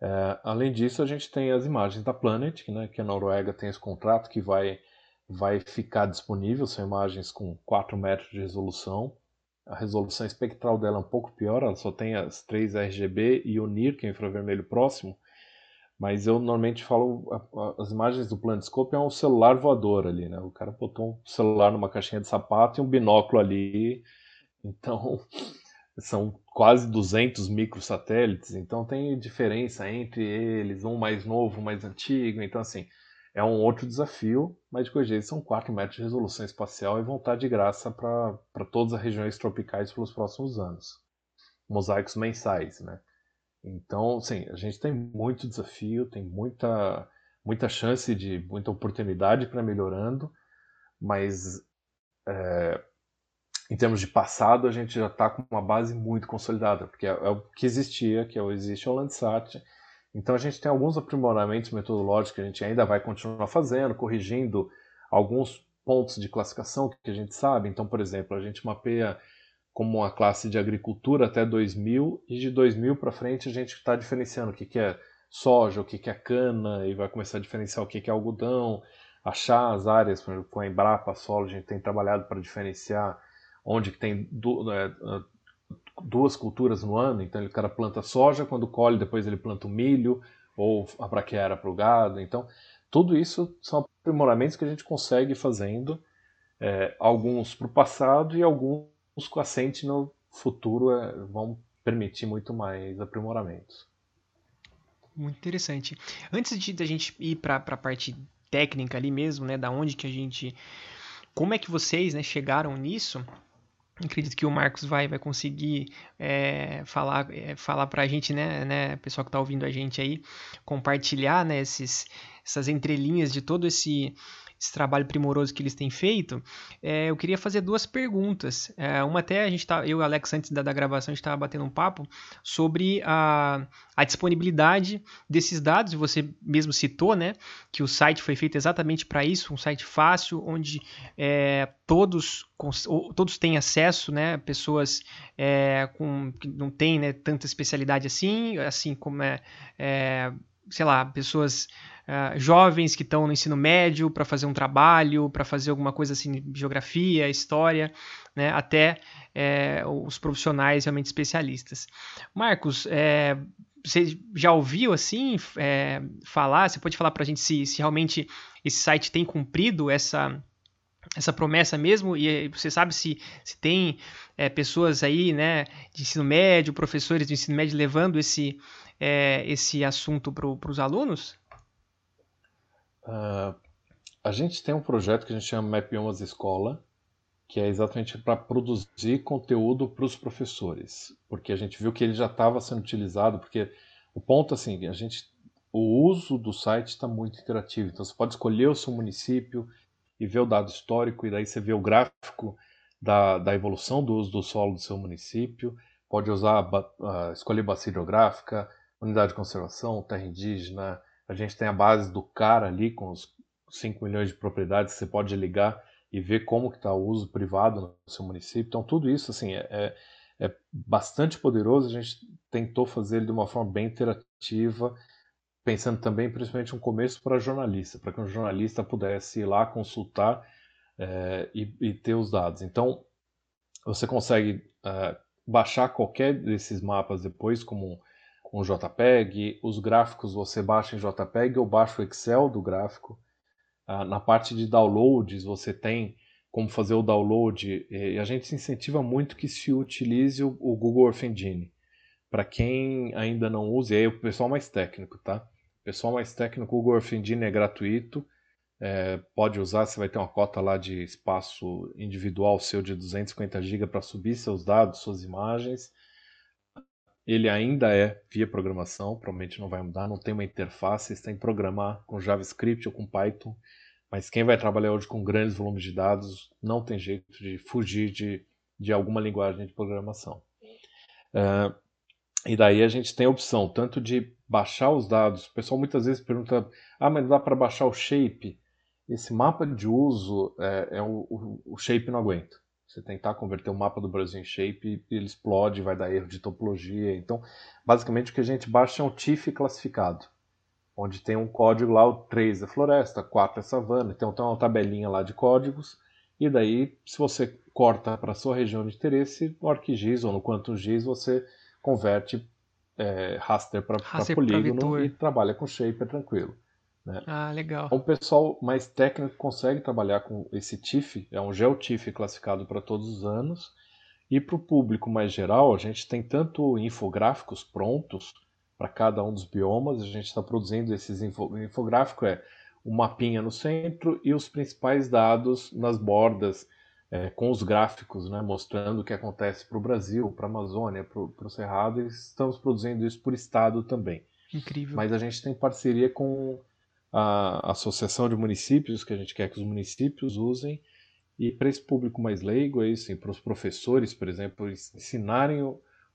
Speaker 3: É, além disso, a gente tem as imagens da Planet, né, que a Noruega tem esse contrato que vai, vai ficar disponível, são imagens com 4 metros de resolução, a resolução espectral dela é um pouco pior, ela só tem as três RGB e o NIR, que é infravermelho próximo, mas eu normalmente falo, as imagens do Planescope é um celular voador ali, né? O cara botou um celular numa caixinha de sapato e um binóculo ali, então (laughs) são quase 200 microsatélites, então tem diferença entre eles, um mais novo, um mais antigo, então assim, é um outro desafio, mas de qualquer são 4 metros de resolução espacial e vão estar de graça para todas as regiões tropicais pelos próximos anos. Mosaicos mensais, né? Então, sim, a gente tem muito desafio, tem muita, muita chance de, muita oportunidade para melhorando, mas é, em termos de passado, a gente já está com uma base muito consolidada, porque é, é, o que existia, que é o existe o Landsat, então a gente tem alguns aprimoramentos metodológicos que a gente ainda vai continuar fazendo, corrigindo alguns pontos de classificação que a gente sabe. Então, por exemplo, a gente mapeia como uma classe de agricultura até 2000 e de 2000 para frente a gente está diferenciando o que, que é soja, o que, que é cana e vai começar a diferenciar o que, que é algodão, achar as áreas, por exemplo, com a Embrapa Solo a gente tem trabalhado para diferenciar onde que tem é, duas culturas no ano, então ele cara planta soja, quando colhe depois ele planta o milho ou a braquiária para o gado. Então tudo isso são aprimoramentos que a gente consegue fazendo, é, alguns para o passado e alguns com a no futuro é, vão permitir muito mais aprimoramentos.
Speaker 1: Muito interessante. Antes de a gente ir para a parte técnica ali mesmo, né, da onde que a gente, como é que vocês, né, chegaram nisso? Acredito que o Marcos vai, vai conseguir é, falar, é, falar para a gente, né, né, pessoal que está ouvindo a gente aí, compartilhar, né, esses, essas entrelinhas de todo esse esse trabalho primoroso que eles têm feito, é, eu queria fazer duas perguntas. É, uma até a gente tá, eu e o Alex antes da, da gravação a gente estava batendo um papo sobre a, a disponibilidade desses dados. E você mesmo citou, né, que o site foi feito exatamente para isso, um site fácil onde é, todos todos têm acesso, né? Pessoas é, com que não têm né, tanta especialidade assim, assim como é, é sei lá, pessoas uh, jovens que estão no ensino médio para fazer um trabalho, para fazer alguma coisa assim, geografia, história, né, até é, os profissionais realmente especialistas. Marcos, é, você já ouviu assim é, falar? Você pode falar para a gente se, se realmente esse site tem cumprido essa essa promessa mesmo e você sabe se, se tem é, pessoas aí né de ensino médio professores de ensino médio levando esse é, esse assunto para os alunos?
Speaker 3: Uh, a gente tem um projeto que a gente chama Mapiomas Escola, que é exatamente para produzir conteúdo para os professores, porque a gente viu que ele já estava sendo utilizado, porque o ponto assim, a gente, o uso do site está muito interativo, então você pode escolher o seu município e ver o dado histórico, e daí você vê o gráfico da, da evolução do uso do solo do seu município, pode usar, uh, escolher bacia hidrográfica, unidade de conservação, terra indígena, a gente tem a base do CAR ali, com os 5 milhões de propriedades você pode ligar e ver como que está o uso privado no seu município. Então, tudo isso assim, é, é, é bastante poderoso. A gente tentou fazer ele de uma forma bem interativa, pensando também, principalmente, um começo para jornalista, para que um jornalista pudesse ir lá consultar é, e, e, ter os dados. Então, você consegue é, baixar qualquer desses mapas depois, como um JPEG, os gráficos você baixa em JPEG ou baixa o Excel do gráfico. Ah, na parte de downloads você tem como fazer o download e a gente incentiva muito que se utilize o, Google Earth Engine. Para quem ainda não usa, aí o pessoal mais técnico, tá? O pessoal mais técnico, o Google Earth Engine é gratuito, é, pode usar, você vai ter uma cota lá de espaço individual seu de 250 GB para subir seus dados, suas imagens. Ele ainda é via programação, provavelmente não vai mudar, não tem uma interface, está em programar com JavaScript ou com Python, mas quem vai trabalhar hoje com grandes volumes de dados não tem jeito de fugir de, de alguma linguagem de programação. Uh, e daí a gente tem a opção tanto de baixar os dados. O pessoal muitas vezes pergunta: ah, mas dá para baixar o shape? Esse mapa de uso, é, é o, o, o shape não aguenta. Você tentar converter o mapa do Brasil em shape, ele explode, vai dar erro de topologia. Então, basicamente o que a gente baixa é um TIFF classificado, onde tem um código lá, o 3 é floresta, 4 é savana, então tem uma tabelinha lá de códigos, e daí, se você corta para a sua região de interesse, no ArcGIS ou no QuantumGIS, você converte é, raster para polígono e trabalha com shape, é tranquilo. Né?
Speaker 1: Ah, legal.
Speaker 3: O pessoal mais técnico consegue trabalhar com esse TIFF, é um GeoTIFF classificado para todos os anos. E para o público mais geral, a gente tem tanto infográficos prontos para cada um dos biomas, a gente está produzindo esses info, infográfico é o mapinha no centro e os principais dados nas bordas, é, com os gráficos, né, mostrando o que acontece para o Brasil, para a Amazônia, para o Cerrado, e estamos produzindo isso por estado também.
Speaker 1: Incrível.
Speaker 3: Mas a gente tem parceria com a associação de municípios, que a gente quer que os municípios usem, e para esse público mais leigo, é isso, para os professores, por exemplo, ensinarem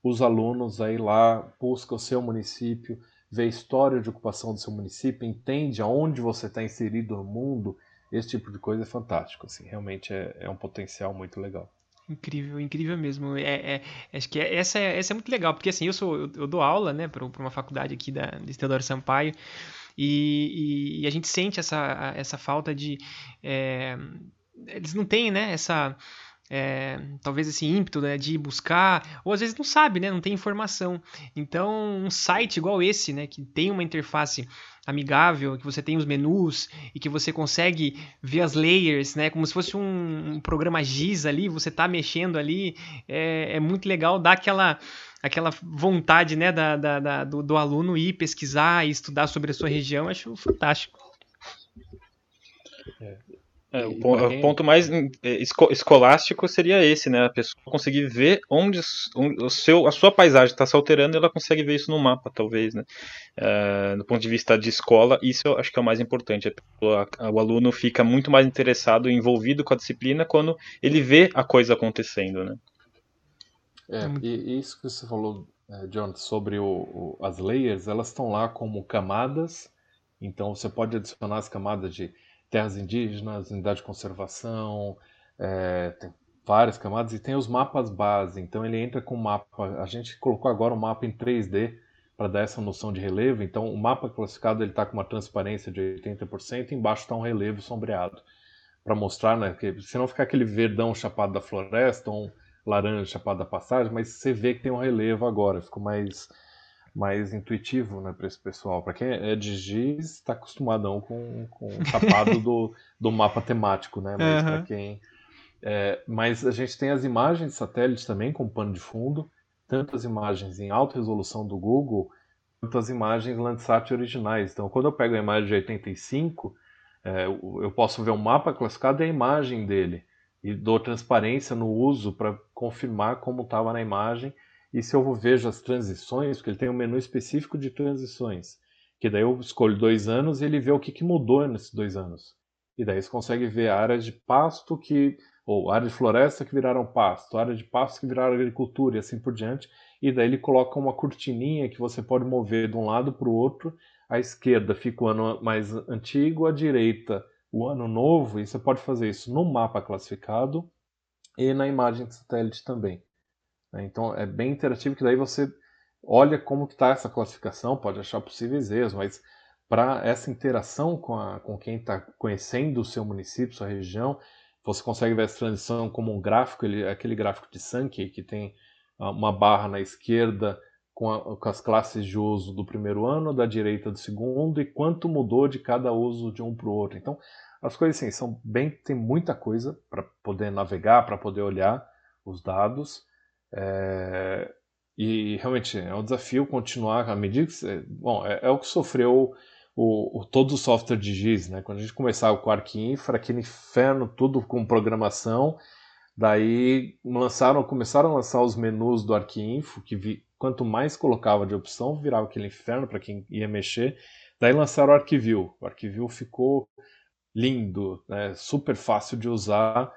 Speaker 3: os alunos a ir lá, busca o seu município, ver a história de ocupação do seu município, entende aonde você está inserido no mundo, esse tipo de coisa é fantástico, assim, realmente é, é um potencial muito legal.
Speaker 1: Incrível, incrível mesmo. É, é, acho que essa, é, essa é muito legal, porque assim, eu sou eu, eu dou aula, né, para uma faculdade aqui da, de Teodoro Sampaio, e, e, e, a gente sente essa, essa falta de. É, eles não têm né, essa, é, talvez esse ímpeto né, de buscar, ou às vezes não sabe, né, não tem informação. Então, um site igual esse, né, que tem uma interface amigável, que você tem os menus e que você consegue ver as layers, né, como se fosse um, um programa GIS ali, você está mexendo ali, é, é, muito legal, dá aquela aquela vontade né, da, da, da do, do aluno ir pesquisar e estudar sobre a sua região, acho fantástico.
Speaker 2: É. É, o, quem... ponto mais é, esco escolástico seria esse, né? A pessoa conseguir ver onde o seu, a sua paisagem está se alterando e ela consegue ver isso no mapa, talvez, né? É, do ponto de vista de escola, isso eu acho que é o mais importante. Pessoa, o aluno fica muito mais interessado, envolvido com a disciplina quando ele vê a coisa acontecendo, né?
Speaker 3: É, e isso que você falou, é, John, sobre o, o, as layers, elas estão lá como camadas, então você pode adicionar as camadas de terras indígenas, unidade de conservação, é, tem várias camadas e tem os mapas base. Então ele entra com o mapa. A gente colocou agora um mapa em 3D para dar essa noção de relevo. Então o mapa classificado ele está com uma transparência de 80%, embaixo está um relevo sombreado para mostrar, né? Que senão fica aquele verdão chapado da floresta, ou um laranja chapado da passagem, mas você vê que tem um relevo agora, ficou mais mais intuitivo né, para esse pessoal. Para quem é de GIS, está acostumadão com, com o chapado (laughs) do, do mapa temático, né? Mas uhum. para quem. É, mas a gente tem as imagens de satélite também com pano de fundo, tanto as imagens em alta resolução do Google, quanto as imagens Landsat originais. Então, quando eu pego a imagem de 85, é, eu posso ver o um mapa classificado e a imagem dele. E dou transparência no uso para confirmar como estava na imagem e se eu vejo as transições, porque ele tem um menu específico de transições, que daí eu escolho dois anos e ele vê o que, que mudou nesses dois anos. E daí você consegue ver áreas de pasto que, ou áreas de floresta que viraram pasto, áreas de pasto que viraram agricultura e assim por diante. E daí ele coloca uma cortininha que você pode mover de um lado para o outro. À esquerda fica o ano mais antigo, à direita o ano novo, e você pode fazer isso no mapa classificado e na imagem de satélite também. Né? Então é bem interativo que daí você olha como está essa classificação, pode achar possíveis erros, mas para essa interação com, a, com quem está conhecendo o seu município, sua região, você consegue ver essa transição como um gráfico, ele, aquele gráfico de Sankey que tem ah, uma barra na esquerda com, a, com, as classes de uso do primeiro ano, da direita do segundo e quanto mudou de cada uso de um para o outro. Então, as coisas assim, são bem, tem muita coisa para poder navegar, para poder olhar os dados. É, e realmente é um desafio continuar à medida que. Bom, é, é o que sofreu o, o, todo o software de GIS, né? Quando a gente começava com o ArcInfra, aquele inferno, tudo com programação, daí lançaram, começaram a lançar os menus do ArcInfo, que vi, quanto mais colocava de opção, virava aquele inferno para quem ia mexer. Daí lançaram o ArcView. O ArcView ficou lindo, né? super fácil de usar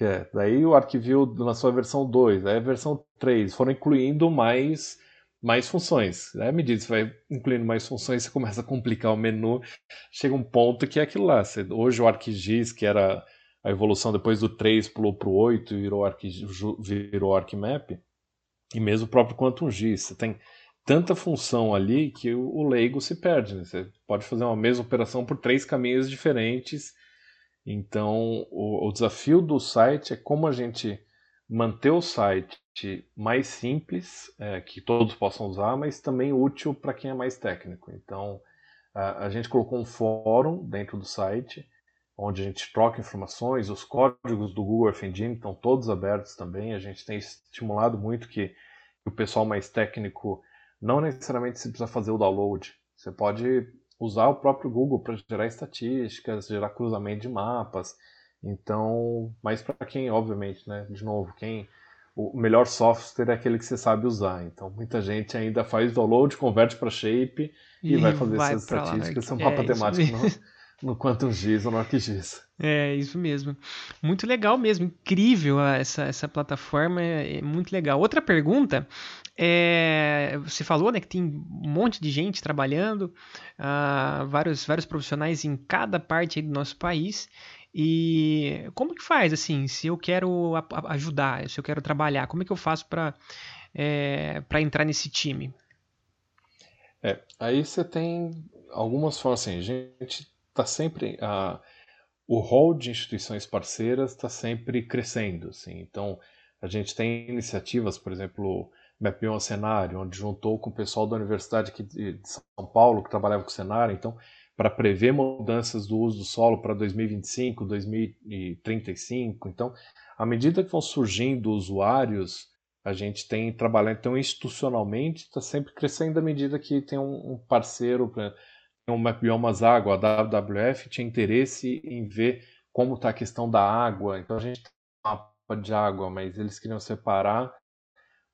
Speaker 3: é, daí o Arquivio lançou a versão 2, aí a versão 3, foram incluindo mais, mais funções. Aí, à medida que você vai incluindo mais funções, você começa a complicar o menu, chega um ponto que é aquilo lá. Você, hoje o ArcGIS, que era a evolução depois do 3, pulou para o 8 e virou, Arc, virou ArcMap, e mesmo o próprio QuantumGIS. Você tem tanta função ali que o, o leigo se perde. Né? Você pode fazer uma mesma operação por três caminhos diferentes então, o, o desafio do site é como a gente manter o site mais simples, é, que todos possam usar, mas também útil para quem é mais técnico. Então, a, a, gente colocou um fórum dentro do site, onde a gente troca informações, os códigos do Google Earth Engine estão todos abertos também. A gente tem estimulado muito que, o pessoal mais técnico não necessariamente se precisa fazer o download. Você pode usar o próprio Google para gerar estatísticas, gerar cruzamento de mapas. Então, mas para quem, obviamente, né, de novo, quem o melhor software é aquele que você sabe usar. Então, muita gente ainda faz download, converte para Shape e, e vai fazer vai essas estatísticas. São mapa é, temático (laughs) no, no QuantumGIS ou no ArcGIS.
Speaker 1: É, isso mesmo. Muito legal mesmo. Incrível essa, essa plataforma. É, é muito legal. Outra pergunta é, você falou né, que tem um monte de gente trabalhando, uh, vários, vários profissionais em cada parte do nosso país. E como que faz, assim, se eu quero ajudar, se eu quero trabalhar, como é que eu faço para é, entrar nesse time?
Speaker 3: É, aí você tem algumas formas, assim, a gente está sempre... Uh, o rol de instituições parceiras está sempre crescendo. Assim. Então, a gente tem iniciativas, por exemplo, Mapion Cenário, onde juntou com o pessoal da Universidade de São Paulo, que trabalhava com cenário, então, para prever mudanças do uso do solo para 2025, 2035. Então, à medida que vão surgindo usuários, a gente tem trabalhado, então, institucionalmente, está sempre crescendo à medida que tem um parceiro, o Mapbiomas Água, a WWF, tinha interesse em ver como está a questão da água. Então a gente tem um mapa de água, mas eles queriam separar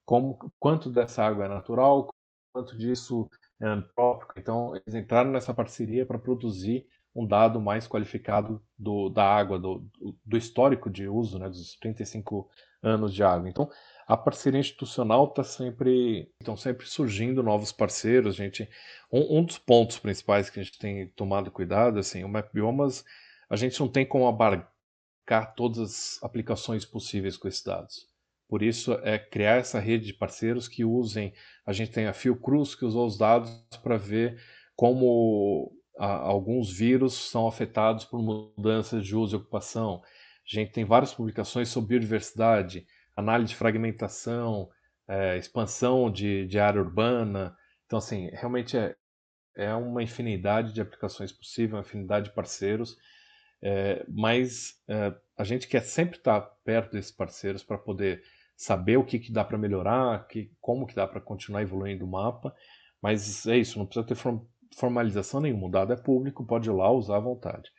Speaker 3: como, quanto dessa água é natural, quanto disso é antrópico. Então eles entraram nessa parceria para produzir um dado mais qualificado do, da água, do, do histórico de uso, né, dos 35 anos de água. Então, a parceria institucional está sempre, estão sempre surgindo novos parceiros. Gente, um, um, dos pontos principais que a gente tem tomado cuidado, assim, o Map Biomas, a gente não tem como abarcar todas as aplicações possíveis com esses dados. Por isso é criar essa rede de parceiros que usem. A gente tem a Fiocruz que usou os dados para ver como a, alguns vírus são afetados por mudanças de uso e ocupação. A gente tem várias publicações sobre biodiversidade análise de fragmentação, é, expansão de, de área urbana. Então, assim, realmente é, é uma infinidade de aplicações possíveis, uma infinidade de parceiros, é, mas é, a gente quer sempre estar perto desses parceiros para poder saber o que, que dá para melhorar, que, como que dá para continuar evoluindo o mapa, mas é isso, não precisa ter formalização nenhuma, o dado é público, pode ir lá usar à vontade.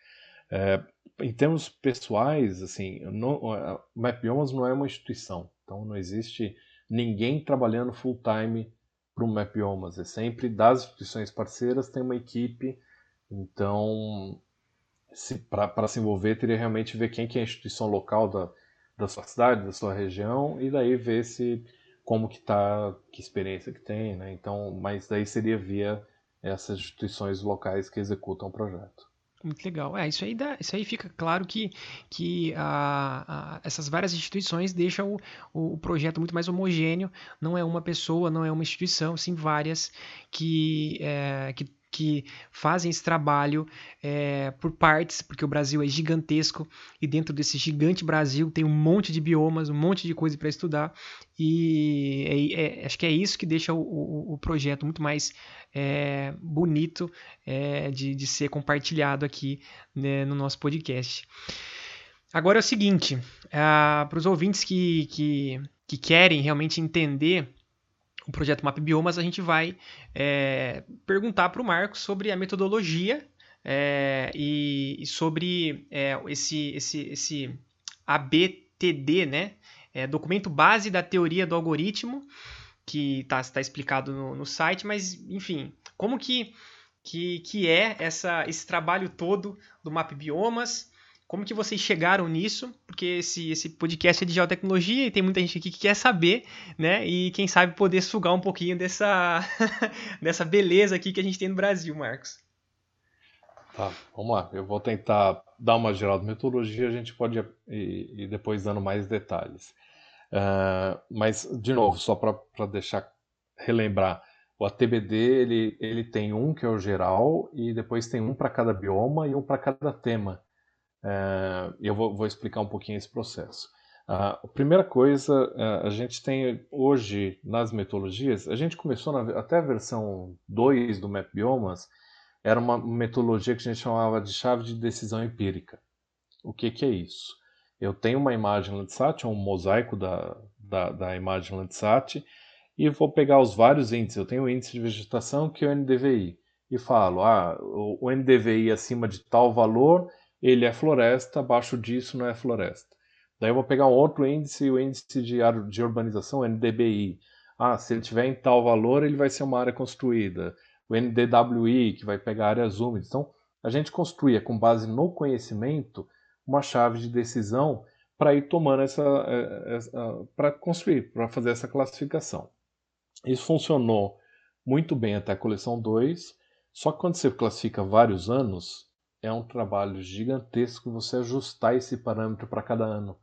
Speaker 3: É, em termos pessoais, assim, não, o MapBiomas não é uma instituição, então não existe ninguém trabalhando full time para o MapBiomas. É sempre das instituições parceiras tem uma equipe, então para se envolver teria realmente ver quem que é a instituição local da, da sua cidade, da sua região e daí ver se como que tá, que experiência que tem, né? Então, mas daí seria via essas instituições locais que executam o projeto.
Speaker 1: Muito legal. É, isso aí, dá, isso aí fica claro que, que a, a, essas várias instituições deixam o, o projeto muito mais homogêneo. Não é uma pessoa, não é uma instituição, sim várias que, é, que que fazem esse trabalho é, por partes, porque o Brasil é gigantesco e dentro desse gigante Brasil tem um monte de biomas, um monte de coisa para estudar e é, é, acho que é isso que deixa o, o, o projeto muito mais é, bonito é, de, de ser compartilhado aqui né, no nosso podcast. Agora é o seguinte, ah, para os ouvintes que, que, que querem realmente entender o projeto Map Biomas, a gente vai é, perguntar para o Marcos sobre a metodologia é, e, e, sobre é, esse, esse, esse ABTD, né? É, documento base da teoria do algoritmo, que está tá explicado no, no, site, mas enfim, como que, que, que é essa, esse trabalho todo do Map Biomas? Como que vocês chegaram nisso? Porque esse, esse podcast é de geotecnologia e tem muita gente aqui que quer saber, né? E quem sabe poder sugar um pouquinho dessa, (laughs) dessa beleza aqui que a gente tem no Brasil, Marcos.
Speaker 3: Tá, vamos lá. Eu vou tentar dar uma geral de metodologia, a gente pode ir, ir depois dando mais detalhes. Uh, mas, de novo, só para deixar relembrar, o ATBD ele, ele tem um que é o geral e depois tem um para cada bioma e um para cada tema. É, eu vou, vou, explicar um pouquinho esse processo. a primeira coisa, é, a gente tem hoje nas metodologias, a gente começou na, até a versão 2 do Map Biomas, era uma metodologia que a gente chamava de chave de decisão empírica. O que, que é isso? Eu tenho uma imagem Landsat, um mosaico da, da, da imagem Landsat, e vou pegar os vários índices. Eu tenho o índice de vegetação, que é o NDVI, e falo, ah, o NDVI acima de tal valor ele é floresta, abaixo disso não é floresta. Daí eu vou pegar um outro índice, o índice de, de urbanização, NDBI. Ah, se ele tiver em tal valor, ele vai ser uma área construída. O NDWI, que vai pegar áreas úmidas. Então, a gente construía com base no conhecimento uma chave de decisão para ir tomando essa, eh, essa para construir, para fazer essa classificação. Isso funcionou muito bem até a coleção 2, só que quando você classifica vários anos, é um trabalho gigantesco você ajustar esse parâmetro para cada ano.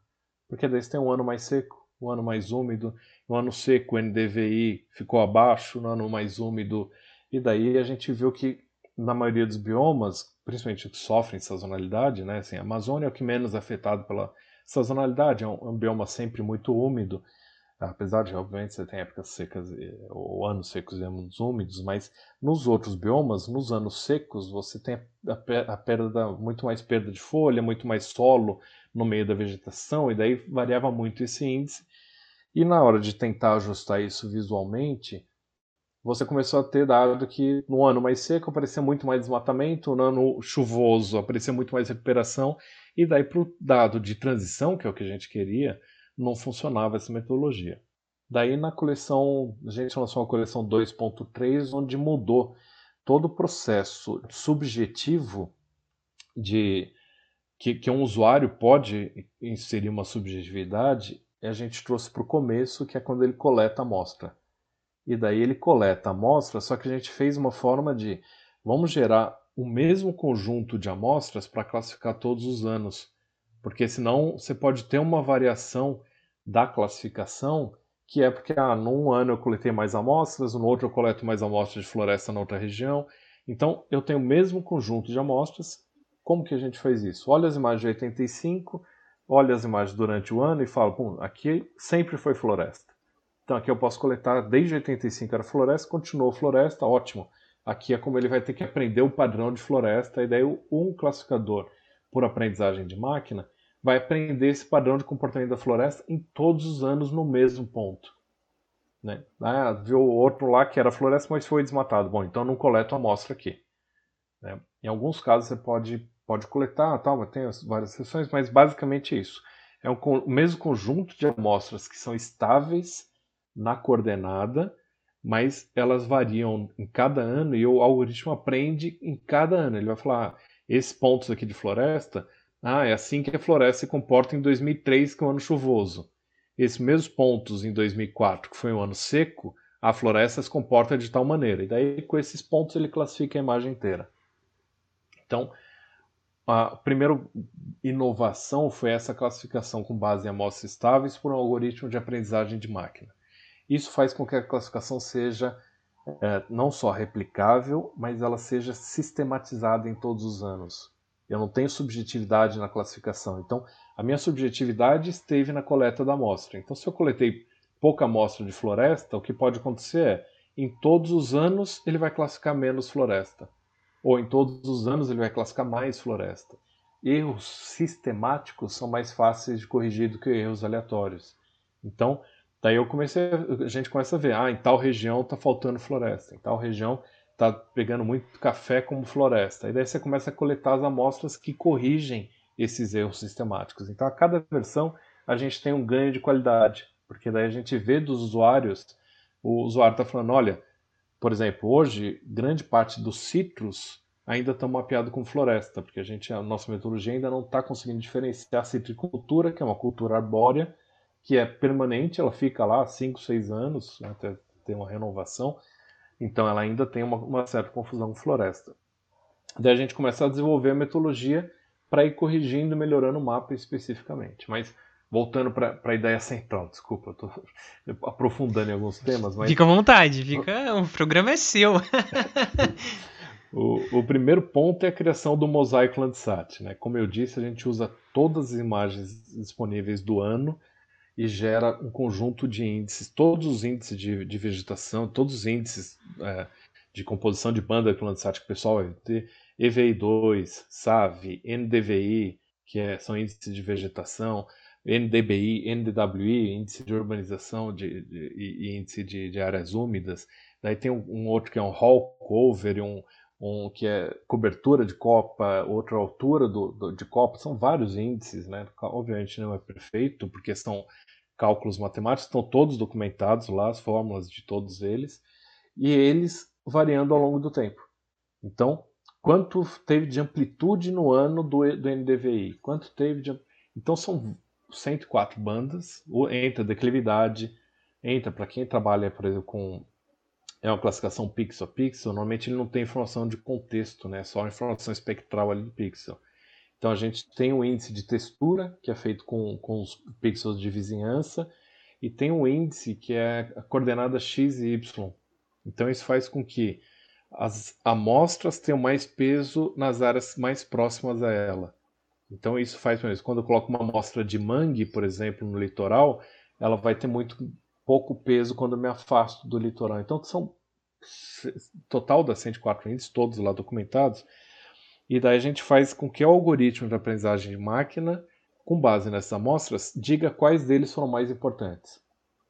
Speaker 3: Porque daí você tem um ano mais seco, um ano mais úmido, no ano seco o NDVI ficou abaixo, no ano mais úmido, e daí a gente viu que na maioria dos biomas, principalmente que sofrem sazonalidade, né? Assim, a Amazônia é o que menos é afetado pela sazonalidade, é um, é um bioma sempre muito úmido, apesar de, obviamente, você tem épocas secas ou anos secos e anos úmidos, mas nos outros biomas, nos anos secos, você tem a, perda, muito mais perda de folha, muito mais solo no meio da vegetação, e daí variava muito esse índice. E na hora de tentar ajustar isso visualmente, você começou a ter dado que no ano mais seco aparecia muito mais desmatamento, no ano chuvoso aparecia muito mais recuperação, e daí para o dado de transição, que é o que a gente queria, não funcionava essa metodologia. Daí na coleção, a gente lançou uma coleção 2.3, onde mudou todo o processo subjetivo de que, que um usuário pode inserir uma subjetividade, a gente trouxe para o começo, que é quando ele coleta a amostra e daí ele coleta a amostra, só que a gente fez uma forma de vamos gerar o mesmo conjunto de amostras para classificar todos os anos, porque senão você pode ter uma variação da classificação que é porque ah, num ano eu coletei mais amostras, no outro eu coleto mais amostras de floresta na outra região. Então eu tenho o mesmo conjunto de amostras. Como que a gente faz isso? Olha as imagens de 85, olha as imagens durante o ano e fala, pum, aqui sempre foi floresta. Então aqui eu posso coletar desde 85 era floresta, continuou floresta, ótimo. Aqui é como ele vai ter que aprender o padrão de floresta, e daí um classificador por aprendizagem de máquina vai aprender esse padrão de comportamento da floresta em todos os anos no mesmo ponto. Né? Ah, viu outro lá que era floresta, mas foi desmatado. Bom, então não coleto a amostra aqui. Né? Em alguns casos você pode, pode coletar, tal, tem várias seções, mas basicamente é isso. É o mesmo conjunto de amostras que são estáveis na coordenada, mas elas variam em cada ano e o algoritmo aprende em cada ano. Ele vai falar: ah, esses pontos aqui de floresta, ah, é assim que a floresta se comporta em 2003, que é um ano chuvoso. Esses mesmos pontos em 2004, que foi um ano seco, a floresta se comporta de tal maneira. E daí, com esses pontos, ele classifica a imagem inteira. Então, a primeira inovação foi essa classificação com base em amostras estáveis por um algoritmo de aprendizagem de máquina. Isso faz com que a classificação seja é, não só replicável, mas ela seja sistematizada em todos os anos. Eu não tenho subjetividade na classificação. Então, a minha subjetividade esteve na coleta da amostra. Então, se eu coletei pouca amostra de floresta, o que pode acontecer é, em todos os anos ele vai classificar menos floresta. Ou em todos os anos ele vai classificar mais floresta. Erros sistemáticos são mais fáceis de corrigir do que erros aleatórios. Então, Daí eu comecei, a gente começa a ver, ah, em tal região está faltando floresta, em tal região está pegando muito café como floresta. E daí você começa a coletar as amostras que corrigem esses erros sistemáticos. Então, a cada versão a gente tem um ganho de qualidade, porque daí a gente vê dos usuários, o usuário está falando, olha, por exemplo, hoje grande parte dos citros ainda estão mapeados com floresta, porque a gente, a nossa metodologia ainda não está conseguindo diferenciar a citricultura, que é uma cultura arbórea, que é permanente, ela fica lá 5, 6 anos, até ter uma renovação, então ela ainda tem uma, uma certa confusão com floresta. Daí a gente começa a desenvolver a metodologia para ir corrigindo e melhorando o mapa especificamente. Mas voltando para a ideia central, desculpa, eu estou (laughs) aprofundando em alguns temas. Mas...
Speaker 1: Fica à vontade, fica, o programa é seu. (laughs)
Speaker 3: o, o, primeiro ponto é a criação do mosaico Landsat. Né? Como eu disse, a gente usa todas as imagens disponíveis do ano e gera um conjunto de índices, todos os índices de, de vegetação, todos os índices é, de composição de banda que o Landsat que o pessoal vai ter, EVI2, SAV, NDVI, que é, são índices de vegetação, NDBI, NDWI, índice de urbanização de, e índice de, de, áreas úmidas. Daí tem um, um, outro que é um hall cover, um, um que é cobertura de copa, outra altura do, do, de copa. São vários índices, né? Obviamente não é perfeito, porque são cálculos matemáticos, estão todos documentados lá, as fórmulas de todos eles, e eles variando ao longo do tempo. Então, quanto teve de amplitude no ano do, do NDVI? Quanto teve de. Então, são 104 bandas, entra declividade, entra para quem trabalha, por exemplo, com. É uma classificação pixel a pixel, normalmente ele não tem informação de contexto, né? Só a informação espectral ali do pixel. Então a gente tem um índice de textura, que é feito com, com os pixels de vizinhança, e tem um índice que é a coordenada x e y. Então isso faz com que as amostras tenham mais peso nas áreas mais próximas a ela. Então isso faz, por exemplo, quando eu coloco uma amostra de mangue, por exemplo, no litoral, ela vai ter muito pouco peso quando me afasto do litoral. Então são total das 104 índices, todos lá documentados, e daí a gente faz com que o algoritmo de aprendizagem de máquina, com base nessas amostras, diga quais deles foram mais importantes.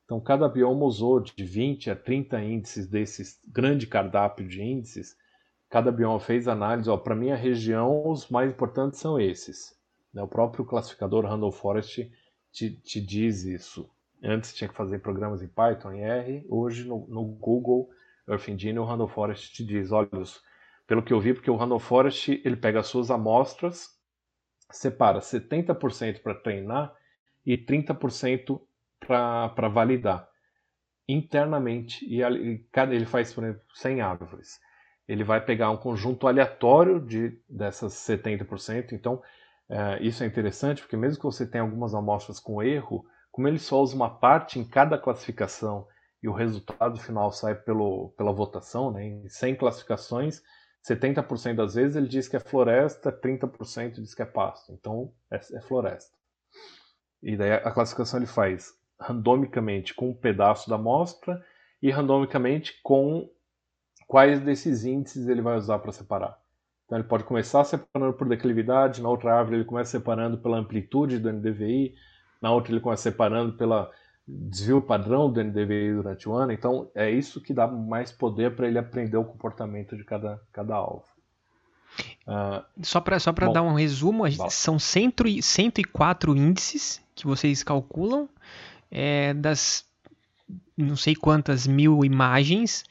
Speaker 3: Então, cada bioma usou de 20 a 30 índices desses grande cardápio de índices. Cada bioma fez análise, para minha região, os mais importantes são esses. Né? O próprio classificador Randall Forest te, te, diz isso. Antes tinha que fazer programas em Python, em R. Hoje, no, no Google Earth Engine, o Randall Forest te diz, olha, pelo que eu vi, porque o Randall Forest ele pega as suas amostras, separa 70% para treinar e 30% para validar internamente. E ele faz, por exemplo, 100 árvores. Ele vai pegar um conjunto aleatório de, dessas 70%. Então, é, isso é interessante, porque mesmo que você tenha algumas amostras com erro, como ele só usa uma parte em cada classificação e o resultado final sai pelo, pela votação, né, em 100 classificações, 70% das vezes ele diz que é floresta, 30% diz que é pasto. Então é, é, floresta. E daí a classificação ele faz randomicamente com um pedaço da amostra e randomicamente com quais desses índices ele vai usar para separar. Então ele pode começar separando por declividade, na outra árvore ele começa separando pela amplitude do NDVI, na outra ele começa separando pela desvio padrão do NDVI durante o ano. Então, é isso que dá mais poder para ele aprender o comportamento de cada, cada alvo.
Speaker 1: Uh, só para só dar um resumo, são 100, 104 índices que vocês calculam é, das não sei quantas mil imagens.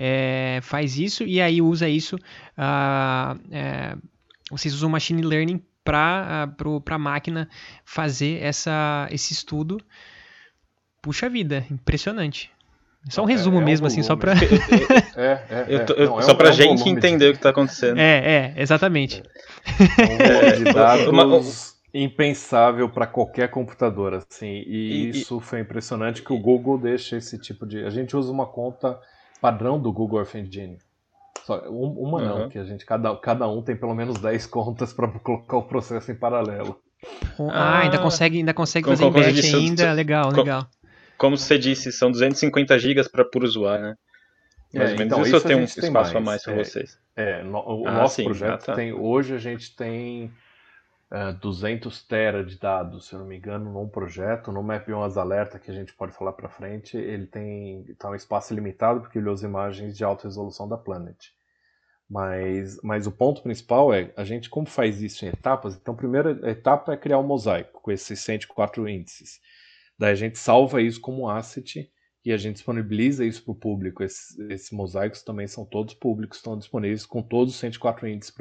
Speaker 1: É, faz isso e aí usa isso. Uh, é, vocês usam machine learning para uh, a máquina fazer essa, esse estudo puxa vida, impressionante. Só um é, resumo é, é mesmo, um assim, só pra. (laughs)
Speaker 2: É, é, é tô, Não, só pra gente entender o que tá acontecendo.
Speaker 1: É, é, exatamente.
Speaker 3: É um de (laughs) dados uma... impensável para qualquer computador, assim. E, e isso e... foi impressionante que o Google deixa esse tipo de. A gente usa uma conta padrão do Google Earth Engine. Só, uma não, uhum. que a gente, cada, cada um tem pelo menos 10 contas para (laughs) colocar o processo em paralelo.
Speaker 1: Ah, ainda consegue, ainda consegue fazer em batch ainda, legal, legal
Speaker 2: como você disse, são 250 GB para por usuário, né?
Speaker 3: É, Mais é, ou menos então, isso, eu tenho um espaço mais. a mais para é, vocês. É, no, o ah, nosso sim, projeto ah, tá. tem. Hoje a gente tem uh, é, 200 tera de dados, se eu não me engano, num projeto. No Map 1 as alerta que a gente pode falar para frente, ele tem tá um espaço limitado porque ele usa imagens de alta resolução da Planet. Mas, mas o ponto principal é a gente como faz isso em etapas. Então, a primeira etapa é criar um mosaico com esses 104 índices. Daí a gente salva isso como asset e a gente disponibiliza isso para o público. Esses, esses, mosaicos também são todos públicos, estão disponíveis com todos os 104 índices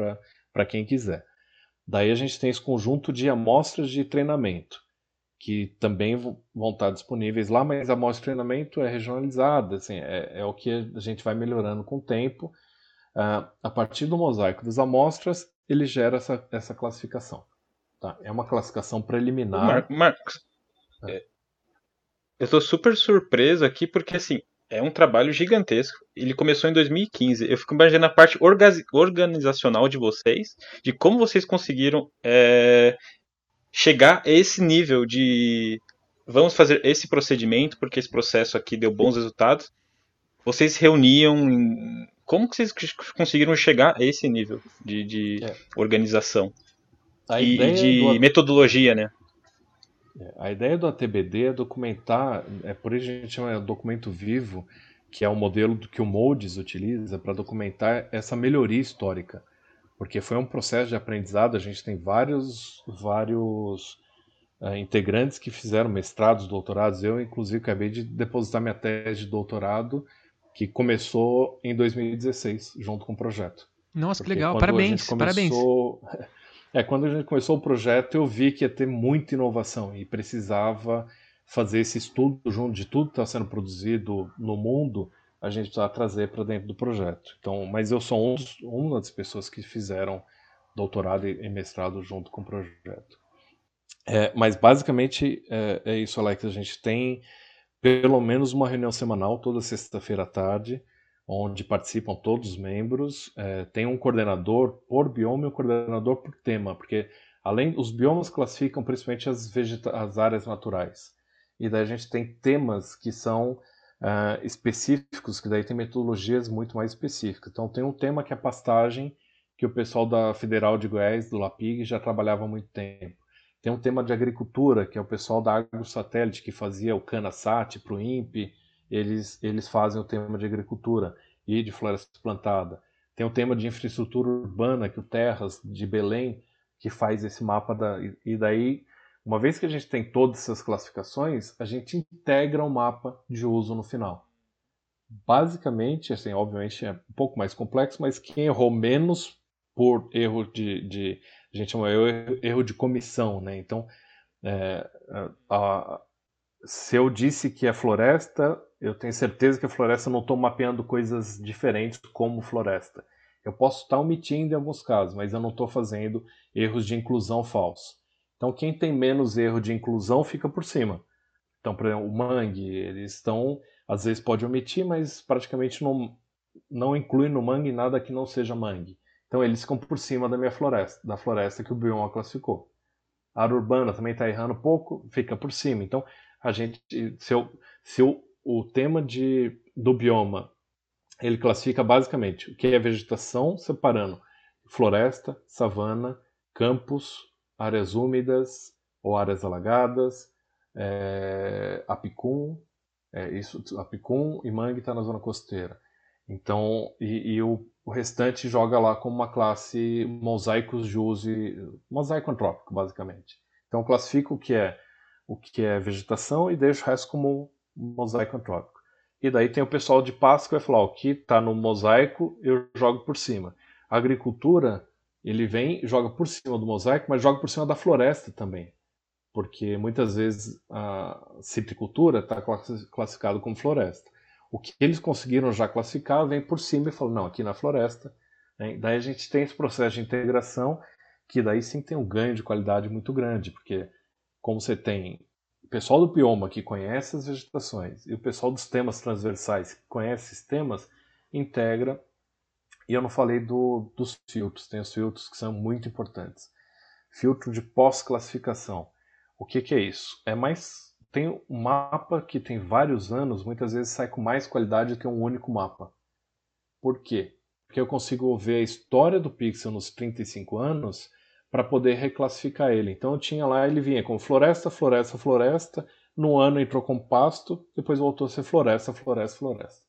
Speaker 3: para quem quiser. Daí a gente tem esse conjunto de amostras de treinamento, que também vão estar disponíveis lá, mas a amostra de treinamento é regionalizada, assim, é, é o que a gente vai melhorando com o tempo. Uh, a partir do mosaico das amostras, ele gera essa, essa classificação. Tá? É uma classificação preliminar. Mar
Speaker 2: Marcos, é. Eu tô super surpreso aqui porque, assim, é um trabalho gigantesco. Ele começou em 2015. Eu fico imaginando a parte organizacional de vocês, de como vocês conseguiram é, chegar a esse nível de vamos fazer esse procedimento porque esse processo aqui deu bons resultados. Vocês reuniam em... como que vocês conseguiram chegar a esse nível de, de é. organização e de do... metodologia, né?
Speaker 3: É, a ideia do ATBD é documentar, é por isso que a gente chama documento vivo, que é o modelo que o Modes utiliza para documentar essa melhoria histórica. Porque foi um processo de aprendizado, a gente tem vários, vários uh, integrantes que fizeram mestrados, doutorados. Eu, inclusive, acabei de depositar minha tese de doutorado, que começou em 2016, junto com o projeto.
Speaker 1: Nossa, Porque que legal, parabéns, começou... parabéns. (laughs)
Speaker 3: É, quando a gente começou o projeto, eu vi que ia ter muita inovação e precisava fazer esse estudo junto de tudo que está sendo produzido no mundo, a gente precisava trazer para dentro do projeto. Então, mas eu sou um, uma das pessoas que fizeram doutorado e mestrado junto com o projeto. É, mas basicamente é, é, isso, Alex. A gente tem pelo menos uma reunião semanal toda sexta-feira à tarde, onde participam todos os membros. É, tem um coordenador por bioma e um coordenador por tema, porque além os biomas classificam principalmente as, as áreas naturais. E daí a gente tem temas que são uh, específicos, que daí tem metodologias muito mais específicas. Então tem um tema que é pastagem, que o pessoal da Federal de Goiás, do LAPIG, já trabalhava há muito tempo. Tem um tema de agricultura, que é o pessoal da AgroSatélite, que fazia o CanaSat para o INPE, eles, eles fazem o tema de agricultura e de floresta plantada. Tem o tema de infraestrutura urbana, que o Terras de Belém, que faz esse mapa da. E daí, uma vez que a gente tem todas essas classificações, a gente integra o um mapa de uso no final. Basicamente, assim, obviamente é um pouco mais complexo, mas quem errou menos por erro de, de a gente chama erro, erro de comissão, né? Então, é, a, se eu disse que é floresta, eu tenho certeza que a floresta não estou mapeando coisas diferentes como floresta. Eu posso estar omitindo em alguns casos, mas eu não estou fazendo erros de inclusão falso. Então, quem tem menos erro de inclusão fica por cima. Então, por exemplo, o mangue, eles estão, às vezes pode omitir, mas praticamente não, não inclui no mangue nada que não seja mangue. Então, eles ficam por cima da minha floresta, da floresta que o bioma classificou. A área urbana também está errando pouco, fica por cima. Então, a gente, se, eu, se eu, o tema de, do bioma ele classifica basicamente o que é vegetação, separando floresta, savana, campos, áreas úmidas ou áreas alagadas, é, apicum, é, isso, apicum e mangue está na zona costeira. Então, e, e o, o, restante joga lá como uma classe mosaicos de uso, mosaico antrópico, basicamente. Então, classifica o que é o que é vegetação e deixa o resto como mosaico antrópico. E daí tem o pessoal de pasto que vai falar, o que está no mosaico eu jogo por cima. A agricultura, ele vem, joga por cima do mosaico, mas joga por cima da floresta também. Porque muitas vezes a citricultura está classificado como floresta. O que eles conseguiram já classificar vem por cima e fala, não, aqui na floresta. Né? Daí a gente tem esse processo de integração que daí sim tem um ganho de qualidade muito grande, porque como você tem o pessoal do bioma que conhece as vegetações e o pessoal dos temas transversais que conhece esses temas, integra. E eu não falei do, dos filtros, tem os filtros que são muito importantes. Filtro de pós-classificação. O que, que é isso? É mais. Tem um mapa que tem vários anos, muitas vezes sai com mais qualidade do que um único mapa. Por quê? Porque eu consigo ver a história do pixel nos 35 anos para poder reclassificar ele. Então eu tinha lá, ele vinha com floresta, floresta, floresta, no ano entrou com pasto, depois voltou a ser floresta, floresta, floresta.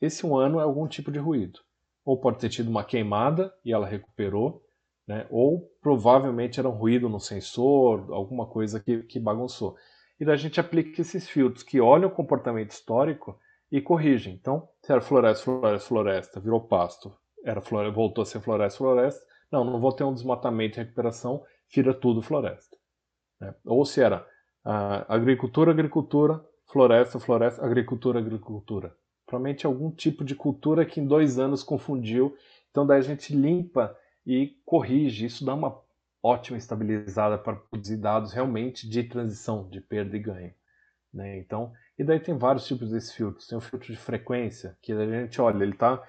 Speaker 3: esse um ano é algum tipo de ruído. Ou pode ter tido uma queimada e ela recuperou, né? ou provavelmente era um ruído no sensor, alguma coisa que, que bagunçou. E daí a gente aplica esses filtros que olham o comportamento histórico e corrigem. Então, se era floresta, floresta, floresta, virou pasto, era floresta, voltou a ser floresta, floresta, não, não vou ter um desmatamento e recuperação, vira tudo floresta. Né? Ou se era uh, agricultura, agricultura, floresta, floresta, agricultura, agricultura. Provavelmente algum tipo de cultura que em dois anos confundiu. Então daí a gente limpa e corrige. Isso dá uma ótima estabilizada para produzir dados realmente de transição, de perda e ganho. Né? Então, e daí tem vários tipos desses filtros. Tem o filtro de frequência, que a gente olha, ele está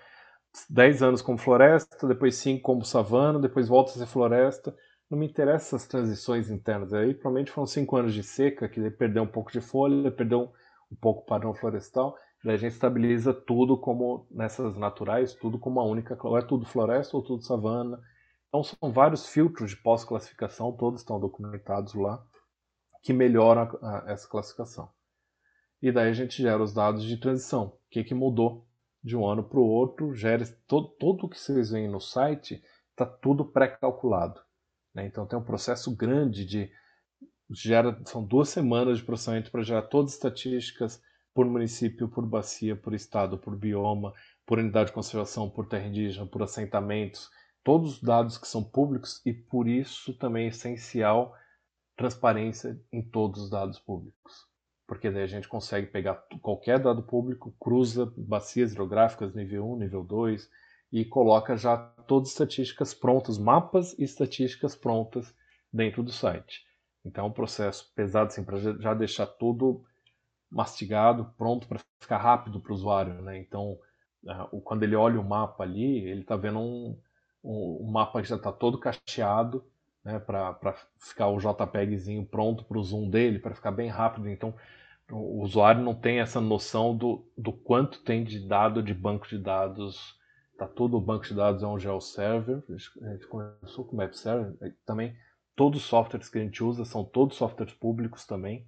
Speaker 3: 10 anos como floresta, depois 5 como savana, depois volta a ser floresta. Não me interessam essas transições internas. Aí provavelmente foram 5 anos de seca, que perdeu um pouco de folha, perdeu um pouco o padrão florestal. Daí a gente estabiliza tudo como nessas naturais, tudo como uma única. Ou é tudo floresta ou tudo savana. Então são vários filtros de pós-classificação, todos estão documentados lá, que melhoram a, a, essa classificação. E daí a gente gera os dados de transição. O que, que mudou de um ano para o outro, gera todo, o que vocês veem no site está tudo pré-calculado. Né? Então tem um processo grande de gera são duas semanas de processamento para gerar todas as estatísticas por município, por bacia, por estado, por bioma, por unidade de conservação, por terra indígena, por assentamentos, todos os dados que são públicos e por isso também é essencial transparência em todos os dados públicos porque daí a gente consegue pegar qualquer dado público, cruza bacias hidrográficas nível 1, nível 2 e coloca já todas as estatísticas prontas, mapas e estatísticas prontas dentro do site. Então é um processo pesado assim, para já deixar tudo mastigado, pronto para ficar rápido para o usuário. Né? Então quando ele olha o mapa ali, ele está vendo um, um, mapa que já está todo cacheado, né, para ficar o JPEGzinho pronto para o zoom dele, para ficar bem rápido. Então, o usuário não tem essa noção do, do quanto tem de dado de banco de dados. Tá tudo o banco de dados é um GeoServer, a gente começou com o Map Server, também todos os softwares que a gente usa são todos softwares públicos também.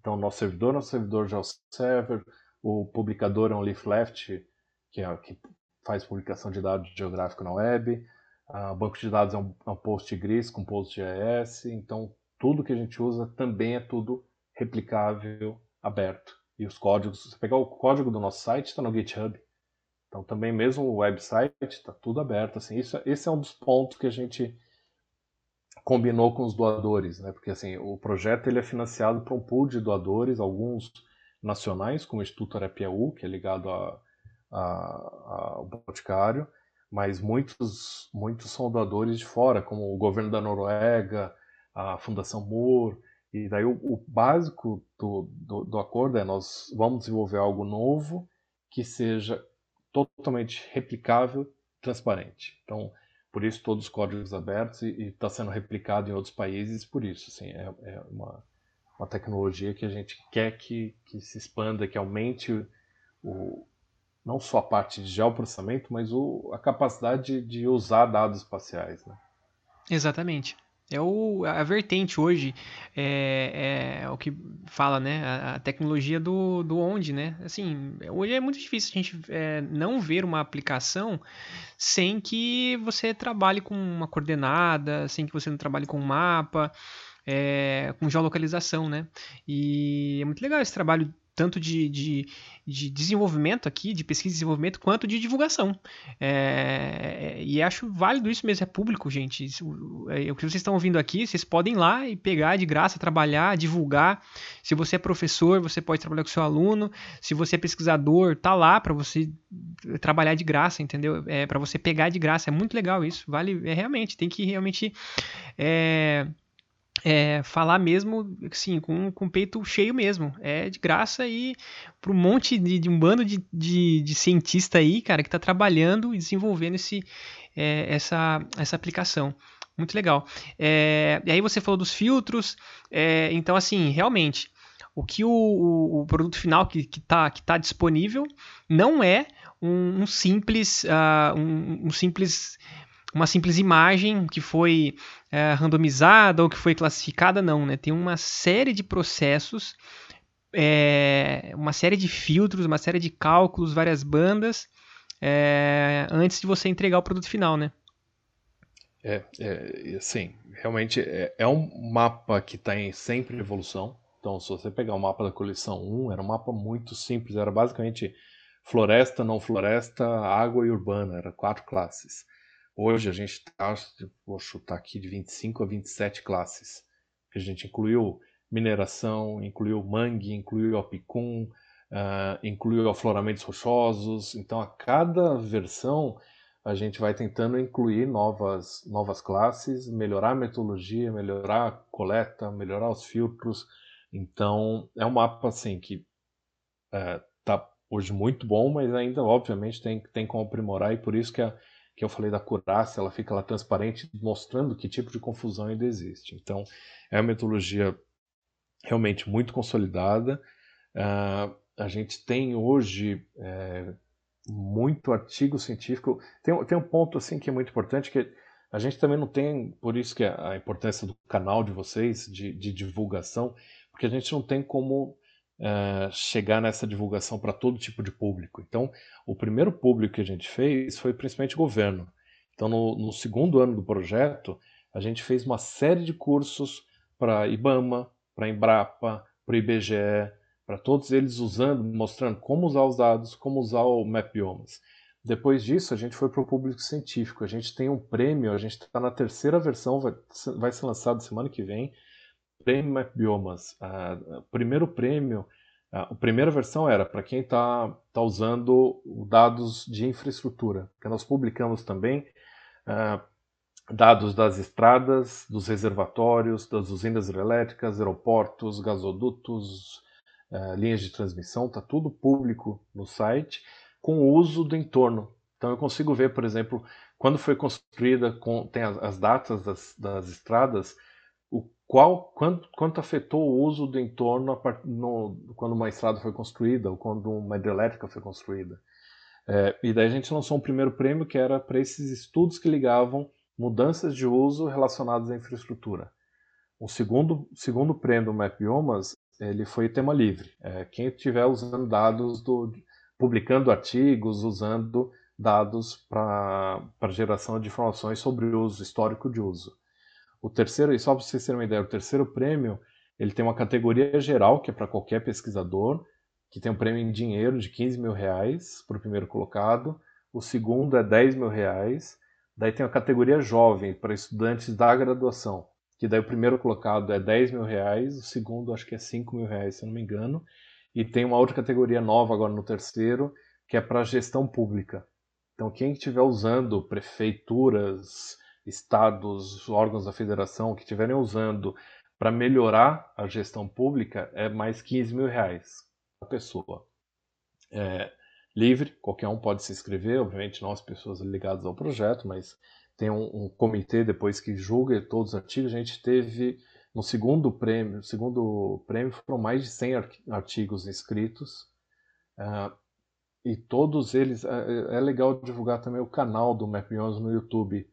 Speaker 3: Então, nosso servidor é um servidor GeoServer, o publicador é um Leaflet, que, é, que faz publicação de dados geográfico na web. O banco de dados é um, é um com PostGIS. Então, tudo que a gente usa também é tudo replicável, aberto. E os códigos, se você pegar o código do nosso site, está no GitHub. Então, também mesmo o website está tudo aberto. Assim, isso, esse é um dos pontos que a gente combinou com os doadores, né? Porque assim, o projeto ele é financiado por um pool de doadores, alguns nacionais, como o Instituto Arapiaú, que é ligado a, ao Boticário, mas muitos, muitos são doadores de fora, como o governo da Noruega, a Fundação Moore, e daí o, o básico do, do, do, acordo é nós vamos desenvolver algo novo que seja totalmente replicável, transparente. Então, por isso todos os códigos abertos e está sendo replicado em outros países por isso. Assim, é, é uma, uma tecnologia que a gente quer que, que se expanda, que aumente o, não só a parte de geoprocessamento, mas o, a capacidade de, usar dados espaciais. Né?
Speaker 1: Exatamente. É o, a vertente hoje, é, é o que fala, né? A, a, tecnologia do, do onde, né? Assim, hoje é muito difícil a gente é, não ver uma aplicação sem que você trabalhe com uma coordenada, sem que você não trabalhe com um mapa, é, com geolocalização, né? E é muito legal esse trabalho tanto de, de, de, desenvolvimento aqui, de pesquisa e desenvolvimento, quanto de divulgação. É, e acho válido isso mesmo, é público, gente. É, o que vocês estão ouvindo aqui, vocês podem ir lá e pegar de graça, trabalhar, divulgar. Se você é professor, você pode trabalhar com seu aluno. Se você é pesquisador, tá lá para você trabalhar de graça, entendeu? É para você pegar de graça. É muito legal isso. Vale, é realmente, tem que realmente é, é, falar mesmo, assim, com, com o peito cheio mesmo. É de graça e para um monte de, de, um bando de, de, de cientista aí, cara, que está trabalhando e desenvolvendo esse, é, essa, essa aplicação. Muito legal. É, e aí você falou dos filtros, é, então assim, realmente, o que o, o, o produto final que está que tá disponível não é um, um simples, uh, um, um simples uma simples imagem que foi é, randomizada ou que foi classificada, não, né? Tem uma série de processos, é, uma série de filtros, uma série de cálculos, várias bandas, é, antes de você entregar o produto final, né?
Speaker 3: É, é sim, realmente é, é um mapa que está em sempre evolução. Então, se você pegar o mapa da coleção 1, era um mapa muito simples, era basicamente floresta, não floresta, água e urbana, era quatro classes. Hoje a gente está, vou chutar aqui, de 25 a 27 classes. A gente incluiu mineração, incluiu mangue, incluiu apicum, uh, incluiu afloramentos rochosos. Então, a cada versão, a gente vai tentando incluir novas, novas classes, melhorar a metodologia, melhorar a coleta, melhorar os filtros. Então, é um mapa assim que está uh, hoje muito bom, mas ainda, obviamente, tem, tem como aprimorar e por isso que a que eu falei da curaça, ela fica lá transparente, mostrando que tipo de confusão ainda existe. Então, é uma metodologia realmente muito consolidada. Uh, a gente tem hoje é, muito artigo científico. Tem, tem um ponto assim que é muito importante, que a gente também não tem, por isso que é a importância do canal de vocês, de, de divulgação, porque a gente não tem como uh, chegar nessa divulgação para todo tipo de público. Então, o primeiro público que a gente fez foi principalmente governo. Então, no, no segundo ano do projeto, a gente fez uma série de cursos para IBAMA, para Embrapa, para IBGE, para todos eles usando, mostrando como usar os dados, como usar o Map Biomas. Depois disso, a gente foi para o público científico. A gente tem um prêmio, a gente está na terceira versão, vai, vai ser lançado semana que vem, Prêmio Map Biomas. o primeiro prêmio, a primeira versão era para quem está tá usando dados de infraestrutura, que nós publicamos também dados das estradas, dos reservatórios, das usinas hidrelétricas, aeroportos, gasodutos, linhas de transmissão, está tudo público no site. com o uso do entorno. Então eu consigo ver, por exemplo, quando foi construída, com, tem as, as datas das, das, estradas, qual, quanto, quanto afetou o uso do entorno no, quando uma estrada foi construída ou quando uma hidrelétrica foi construída. É, e daí a gente lançou um primeiro prêmio que era para esses estudos que ligavam mudanças de uso relacionadas à infraestrutura. O segundo, segundo prêmio do Map Biomas, ele foi tema livre. É, quem estiver usando dados, do, publicando artigos, usando dados para geração de informações sobre o uso histórico de uso. O terceiro, e só para vocês terem uma ideia, o terceiro prêmio, ele tem uma categoria geral, que é para qualquer pesquisador, que tem um prêmio em dinheiro de 15 mil reais para o primeiro colocado. O segundo é 10 mil reais. Daí tem a categoria jovem, para estudantes da graduação, que daí o primeiro colocado é 10 mil reais, o segundo acho que é 5 mil reais, se eu não me engano. E tem uma outra categoria nova agora no terceiro, que é para gestão pública. Então quem estiver usando prefeituras, estados, órgãos da federação que estiverem usando para melhorar a gestão pública é mais 15 mil reais a pessoa. É livre, qualquer um pode se inscrever, obviamente não as pessoas ligadas ao projeto, mas tem um, um comitê depois que julga todos os artigos. A gente teve no segundo prêmio, no segundo prêmio foram mais de 100 artigos inscritos. Uh, e todos eles, é, é, legal divulgar também o canal do MapMions no YouTube,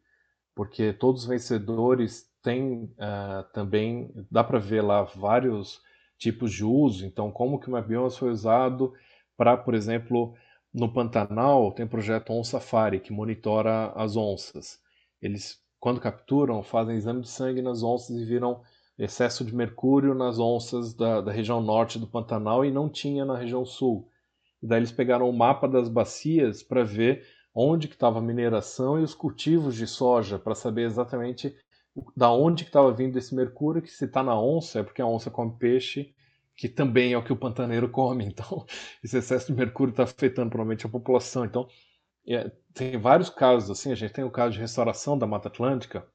Speaker 3: porque todos os vencedores têm uh, também, dá para ver lá vários tipos de uso. Então, como que o MapBiomas foi usado para, por exemplo, no Pantanal tem o projeto On Safari, que monitora as onças. Eles, quando capturam, fazem exame de sangue nas onças e viram excesso de mercúrio nas onças da, da região norte do Pantanal e não tinha na região sul. E daí eles pegaram o mapa das bacias para ver onde que estava a mineração e os cultivos de soja, para saber exatamente da onde que estava vindo esse mercúrio, que se está na onça é porque a onça come peixe, que também é o que o pantaneiro (laughs) come. Então, esse excesso de mercúrio está afetando provavelmente a população. Então, é, tem vários casos assim. A gente tem o caso de restauração da Mata Atlântica,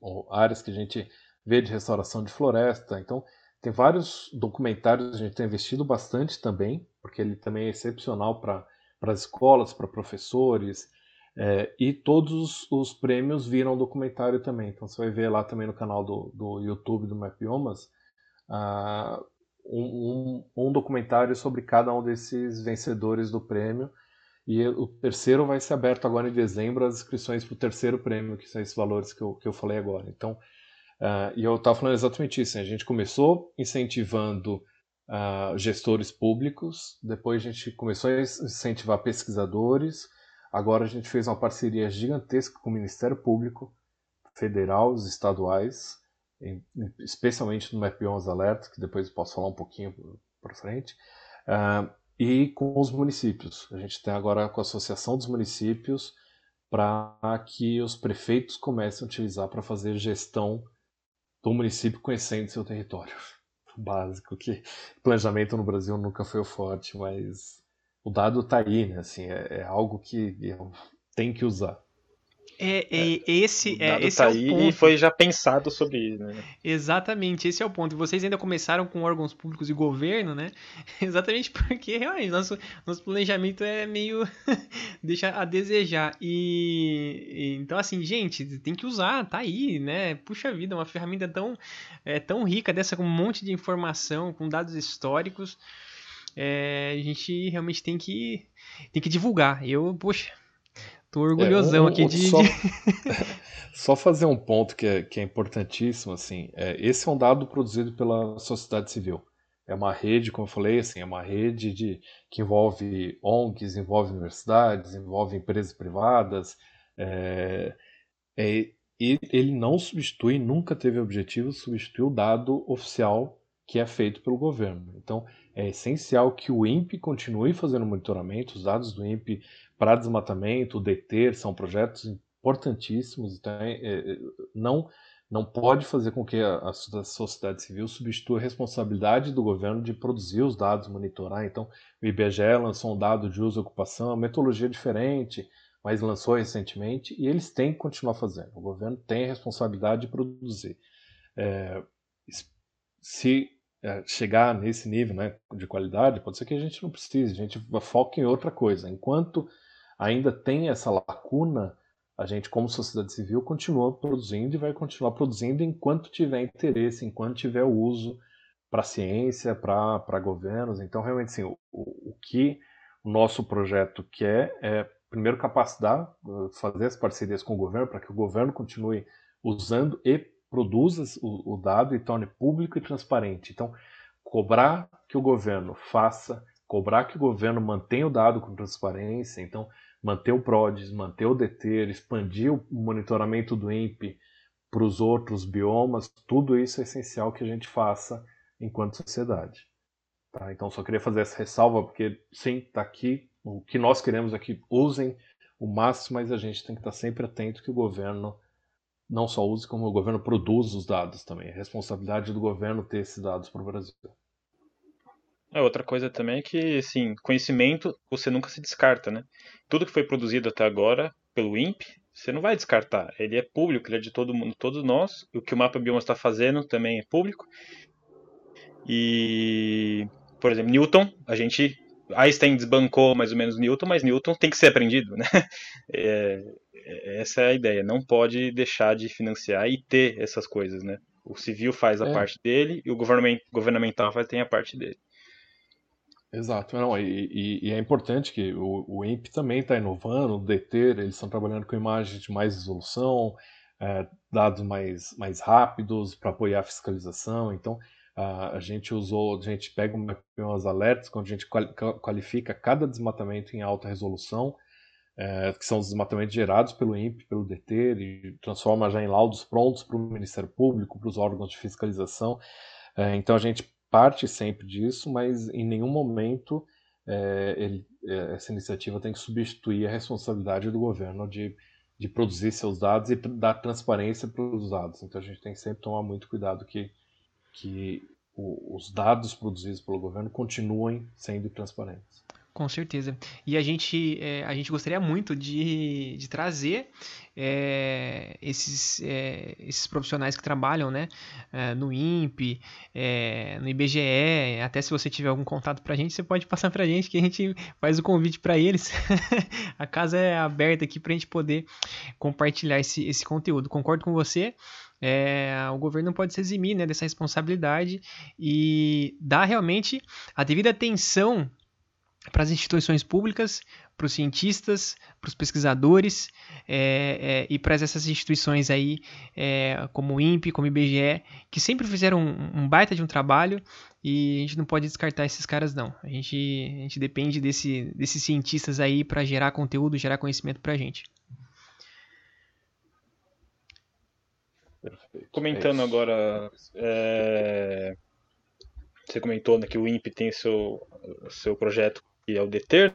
Speaker 3: ou áreas que a gente vê de restauração de floresta. Então, tem vários documentários a gente tem investido bastante também, porque ele também é excepcional para as escolas, para professores. É, e todos os prêmios viram documentário também. Então você vai ver lá também no canal do, do YouTube do Mapiomas uh, um, um, um, documentário sobre cada um desses vencedores do prêmio. E o terceiro vai ser aberto agora em dezembro as inscrições para o terceiro prêmio, que são esses valores que eu, que eu falei agora. Então, uh, e eu estava falando exatamente isso. Né? A gente começou incentivando uh, gestores públicos, depois a gente começou a incentivar pesquisadores Agora a gente fez uma parceria gigantesca com o Ministério Público Federal, os estaduais, especialmente no Map Beyond Alert, que depois eu posso falar um pouquinho para frente, uh, e com os municípios. A gente tem agora com a Associação dos Municípios para que os prefeitos comecem a utilizar para fazer gestão do município conhecendo seu território. Básico, que planejamento no Brasil nunca foi o forte, mas o dado está aí, né? Assim, é, é algo que tem que usar.
Speaker 1: É, é, é esse, é, esse
Speaker 2: tá
Speaker 1: é
Speaker 2: o aí ponto. e foi já pensado sobre isso, né?
Speaker 1: Exatamente, esse é o ponto. E vocês ainda começaram com órgãos públicos e governo, né? (laughs) Exatamente porque realmente nosso, nosso planejamento é meio (laughs) deixa a desejar. E, e, então assim, gente, tem que usar, tá aí, né? Puxa vida, uma ferramenta tão é, tão rica dessa com um monte de informação, com dados históricos é, a gente realmente tem que, tem que divulgar. Eu, poxa, tô orgulhosão é, um, aqui de.
Speaker 3: Só, (laughs) só, fazer um ponto que é, que é importantíssimo, assim. É, esse é um dado produzido pela sociedade civil. É uma rede, como eu falei, assim, é uma rede de, que envolve ONGs, envolve universidades, envolve empresas privadas. É, é, ele não substitui, nunca teve objetivo substituir o dado oficial que é feito pelo governo. Então, é essencial que o INPE continue fazendo monitoramento. Os dados do INPE para desmatamento, deter, são projetos importantíssimos. Então, é, é, não, não pode fazer com que a, a, sociedade civil substitua a responsabilidade do governo de produzir os dados, monitorar. Então, o IBGE lançou um dado de uso e ocupação, metodologia diferente, mas lançou recentemente, e eles têm que continuar fazendo. O governo tem a responsabilidade de produzir. É, se é, chegar nesse nível né, de qualidade, pode ser que a gente não precise, a gente foque em outra coisa. Enquanto ainda tem essa lacuna, a gente, como sociedade civil, continua produzindo e vai continuar produzindo enquanto tiver interesse, enquanto tiver uso para ciência, para governos. Então, realmente, sim, o, o que o nosso projeto quer é, primeiro, capacitar, fazer as parcerias com o governo para que o governo continue usando e produza o, o dado e torne público e transparente. Então, cobrar que o governo faça, cobrar que o governo mantenha o dado com transparência, então manter o PRODES, manter o DETER, expandir o monitoramento do INPE para os outros biomas, tudo isso é essencial que a gente faça enquanto sociedade. Tá? Então só queria fazer essa ressalva, porque sim, está aqui, o que nós queremos é que usem o máximo, mas a gente tem que estar sempre atento que o governo não só use, como o governo produza os dados também. É responsabilidade do governo ter esses dados para o Brasil.
Speaker 2: É, outra coisa também é que, assim, conhecimento você nunca se descarta, né? Tudo que foi produzido até agora pelo INPE, você não vai descartar. Ele é público, ele é de todo mundo, todos nós. O que o Mapa Bioma está fazendo também é público. E, por exemplo, Newton, a gente Einstein desbancou mais ou menos Newton, mas Newton tem que ser aprendido, né? (laughs) É, é, essa é a ideia. Não pode deixar de financiar e ter essas coisas, né? O civil faz a é. parte dele e o governamental faz, tem a parte dele.
Speaker 3: Exato, não, e, e, e, é importante que o, o também está inovando, o DETER, eles estão trabalhando com imagens de mais resolução, é, dados mais, mais rápidos para apoiar a fiscalização, então a gente usou, a gente pega umas alertas, quando a gente qualifica cada desmatamento em alta resolução, é, que são os desmatamentos gerados pelo INPE, pelo DT, e transforma já em laudos prontos para o Ministério Público, para os órgãos de fiscalização. É, então a gente parte sempre disso, mas em nenhum momento é, ele, é, essa iniciativa tem que substituir a responsabilidade do governo de, de produzir seus dados e dar transparência para os dados. Então a gente tem que sempre tomar muito cuidado que que o, os dados produzidos pelo governo continuem sendo transparentes.
Speaker 1: Com certeza. E a gente, é, a gente gostaria muito de, de trazer é, esses, é, esses profissionais que trabalham né, é, no INPE, é, no IBGE. Até se você tiver algum contato para a gente, você pode passar para a gente que a gente faz o convite para eles. (laughs) a casa é aberta aqui para a gente poder compartilhar esse, esse conteúdo. Concordo com você. É, o governo não pode se eximir né, dessa responsabilidade e dar realmente a devida atenção para as instituições públicas, para os cientistas, para os pesquisadores é, é, e para essas instituições aí, é, como o INPE, como o IBGE, que sempre fizeram um, um, baita de um trabalho e a gente não pode descartar esses caras não. A gente, a gente depende desse, desses cientistas aí para gerar conteúdo, gerar conhecimento para a gente.
Speaker 2: Perfeito. Comentando é agora, é... você comentou né, que o INPE tem seu, seu projeto que é o DETER,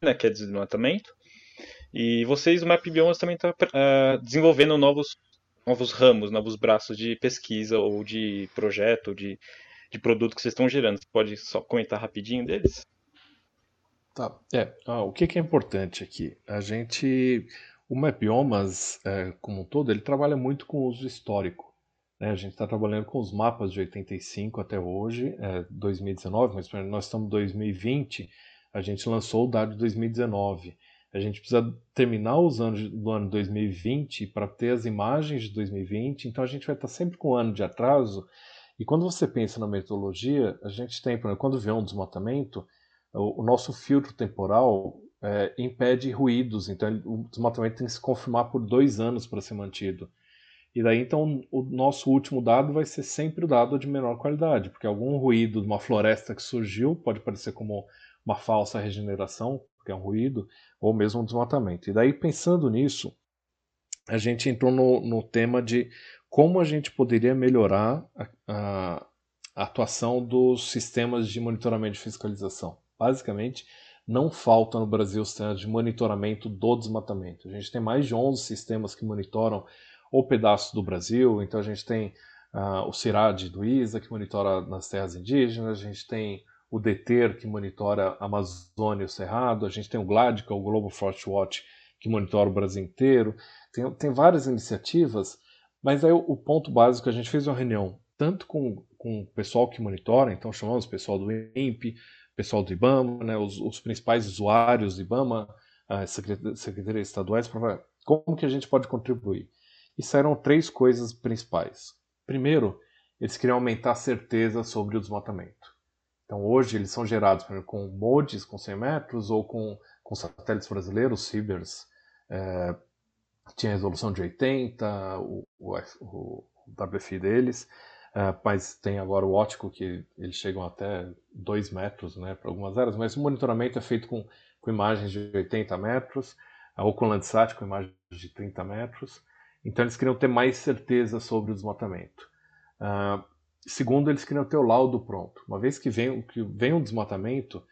Speaker 2: né, que é desmatamento, e vocês, o Map Biomas, também está uh, é, desenvolvendo novos, novos ramos, novos braços de pesquisa ou de projeto, de, de produto que vocês estão gerando. Você pode só comentar rapidinho deles?
Speaker 3: Tá. É, ah, o que, que é importante aqui? A gente o Mapiomas, é, como um todo, ele trabalha muito com uso histórico. Né? A gente está trabalhando com os mapas de 85 até hoje, é, 2019, mas nós estamos em 2020, a gente lançou o dado de 2019. A gente precisa terminar os anos do ano 2020 para ter as imagens de 2020, então a gente vai estar sempre com um ano de atraso. E quando você pensa na metodologia, a gente tem, por exemplo, quando vê um desmatamento, o, o nosso filtro temporal é, impede ruídos, então o desmatamento tem que se confirmar por dois anos para ser mantido. E daí então o nosso último dado vai ser sempre o dado de menor qualidade, porque algum ruído de uma floresta que surgiu pode parecer como uma falsa regeneração, que é um ruído, ou mesmo um desmatamento. E daí pensando nisso, a gente entrou no, no tema de como a gente poderia melhorar a, a, a atuação dos sistemas de monitoramento e fiscalização. Basicamente, não falta no Brasil sistemas de monitoramento do desmatamento. A gente tem mais de 11 sistemas que monitoram o pedaço do Brasil, então a gente tem uh, o CIRAD do ISA, que monitora nas terras indígenas, a gente tem o DETER, que monitora a Amazônia e o Cerrado, a gente tem o GLAD, que é o Global Forest Watch, que monitora o Brasil inteiro. Tem, tem várias iniciativas, mas aí o, o ponto básico, a gente fez uma reunião tanto com, com o pessoal que monitora, então chamamos o pessoal do INPE, pessoal do IBAMA, né, os, os principais usuários do IBAMA, as secretarias estaduais, para como que a gente pode contribuir. E saíram três coisas principais. Primeiro, eles queriam aumentar a certeza sobre o desmatamento. Então hoje eles são gerados exemplo, com modes com 100 metros ou com, com satélites brasileiros, Cibers, é, tinha resolução de 80, o, o, o WFI deles, é, mas tem agora o ótico que eles chegam até 2 metros né, para algumas áreas, mas o monitoramento é feito com, com imagens de 80 metros, ou com Landsat com imagens de 30 metros, então eles queriam ter mais certeza sobre o desmatamento. Uh, segundo, eles queriam ter o laudo pronto. Uma vez que vem, que vem um desmatamento,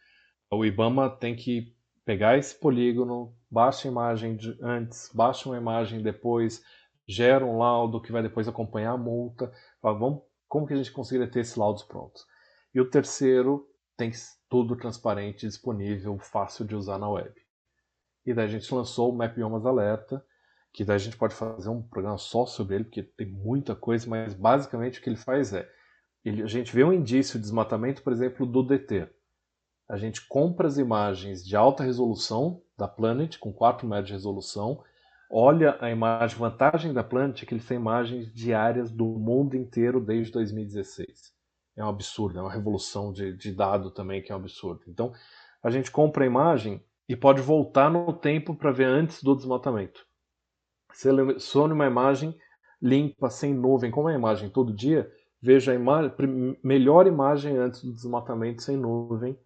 Speaker 3: o IBAMA tem que pegar esse polígono, baixa a imagem de antes, baixa uma imagem depois, gera um laudo que vai depois acompanhar a multa. Fala, vamos, como que a gente conseguiria ter esses laudos prontos? E o terceiro, tem tudo transparente, disponível, fácil de usar na web. E daí a gente lançou o Map Alerta, que daí a gente pode fazer um programa só sobre ele, porque tem muita coisa, mas basicamente o que ele faz é, a gente vê um indício de desmatamento, por exemplo, do DT. A gente compra as imagens de alta resolução da Planet, com 4 metros de resolução, olha a imagem, vantagem da Planet é que ele tem imagens diárias do mundo inteiro desde 2016. É um absurdo, é uma revolução de, de dado também que é um absurdo. Então, a gente compra a imagem e pode voltar no tempo para ver antes do desmatamento. Selecione uma imagem limpa, sem nuvem, como é a imagem todo dia, veja a melhor imagem antes do desmatamento sem nuvem,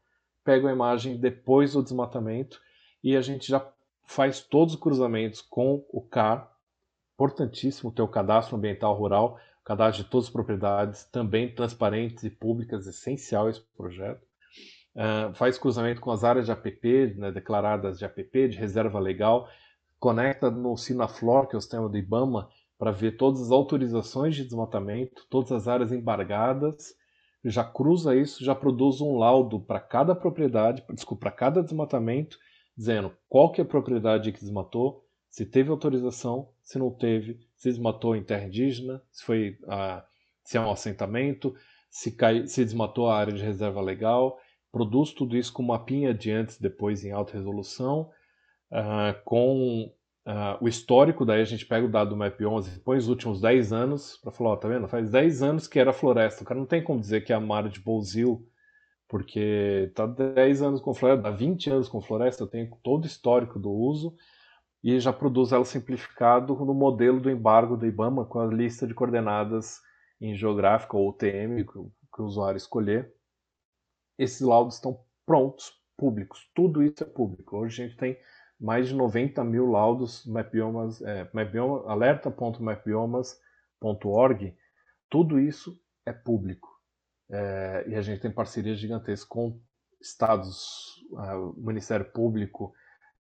Speaker 3: pega a imagem depois do desmatamento e a gente já faz todos os cruzamentos com o CAR, importantíssimo ter o cadastro ambiental rural, cadastro de todas as propriedades, também transparentes e públicas, essencial esse projeto. Uh, faz cruzamento com as áreas de APP, né, declaradas de APP, de reserva legal, conecta no Sinaflor, que é o sistema do IBAMA, para ver todas as autorizações de desmatamento, todas as áreas embargadas, já cruza isso, já produz um laudo para cada propriedade, desculpa, para cada desmatamento, dizendo qual que é a propriedade que desmatou, se teve autorização, se não teve, se desmatou em terra indígena, se foi a, se é um assentamento, se, cai, se desmatou a área de reserva legal, produz tudo isso com mapinha de antes e depois em alta resolução, uh, com uh, o histórico, daí a gente pega o dado do MAP11 e põe os últimos 10 anos para falar, ó, tá vendo? Faz 10 anos que era floresta. O cara não tem como dizer que é a Mara de Bolzil, porque tá 10 anos com floresta, dá 20 anos com floresta, eu tenho todo o histórico do uso e já produz ela simplificado no modelo do embargo do IBAMA com a lista de coordenadas em geográfica ou UTM que, que o usuário escolher. Esses laudos estão prontos, públicos. Tudo isso é público. Hoje a gente tem mais de 90 mil laudos mapbiomas, é, mapbioma, alerta.mapbiomas.org, tudo isso é público. É, e a gente tem parcerias gigantescas com estados, é, Ministério Público.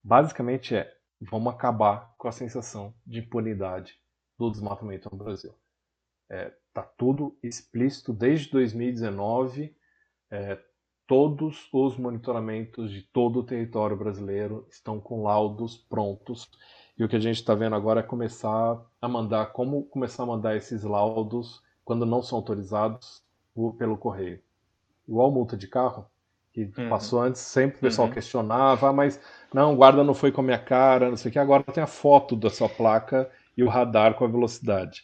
Speaker 3: Basicamente é, vamos acabar com a sensação de impunidade do desmatamento no Brasil. É, tá tudo explícito desde 2019. Todos os monitoramentos de todo o território brasileiro estão com laudos prontos. E o que a gente está vendo agora é começar a mandar, como começar a mandar esses laudos quando não são autorizados pelo correio. Igual multa de carro, que uhum. passou antes, sempre o pessoal uhum. questionava, ah, mas não, o guarda não foi com a minha cara, não sei o que, agora tem a foto da sua placa e o radar com a velocidade.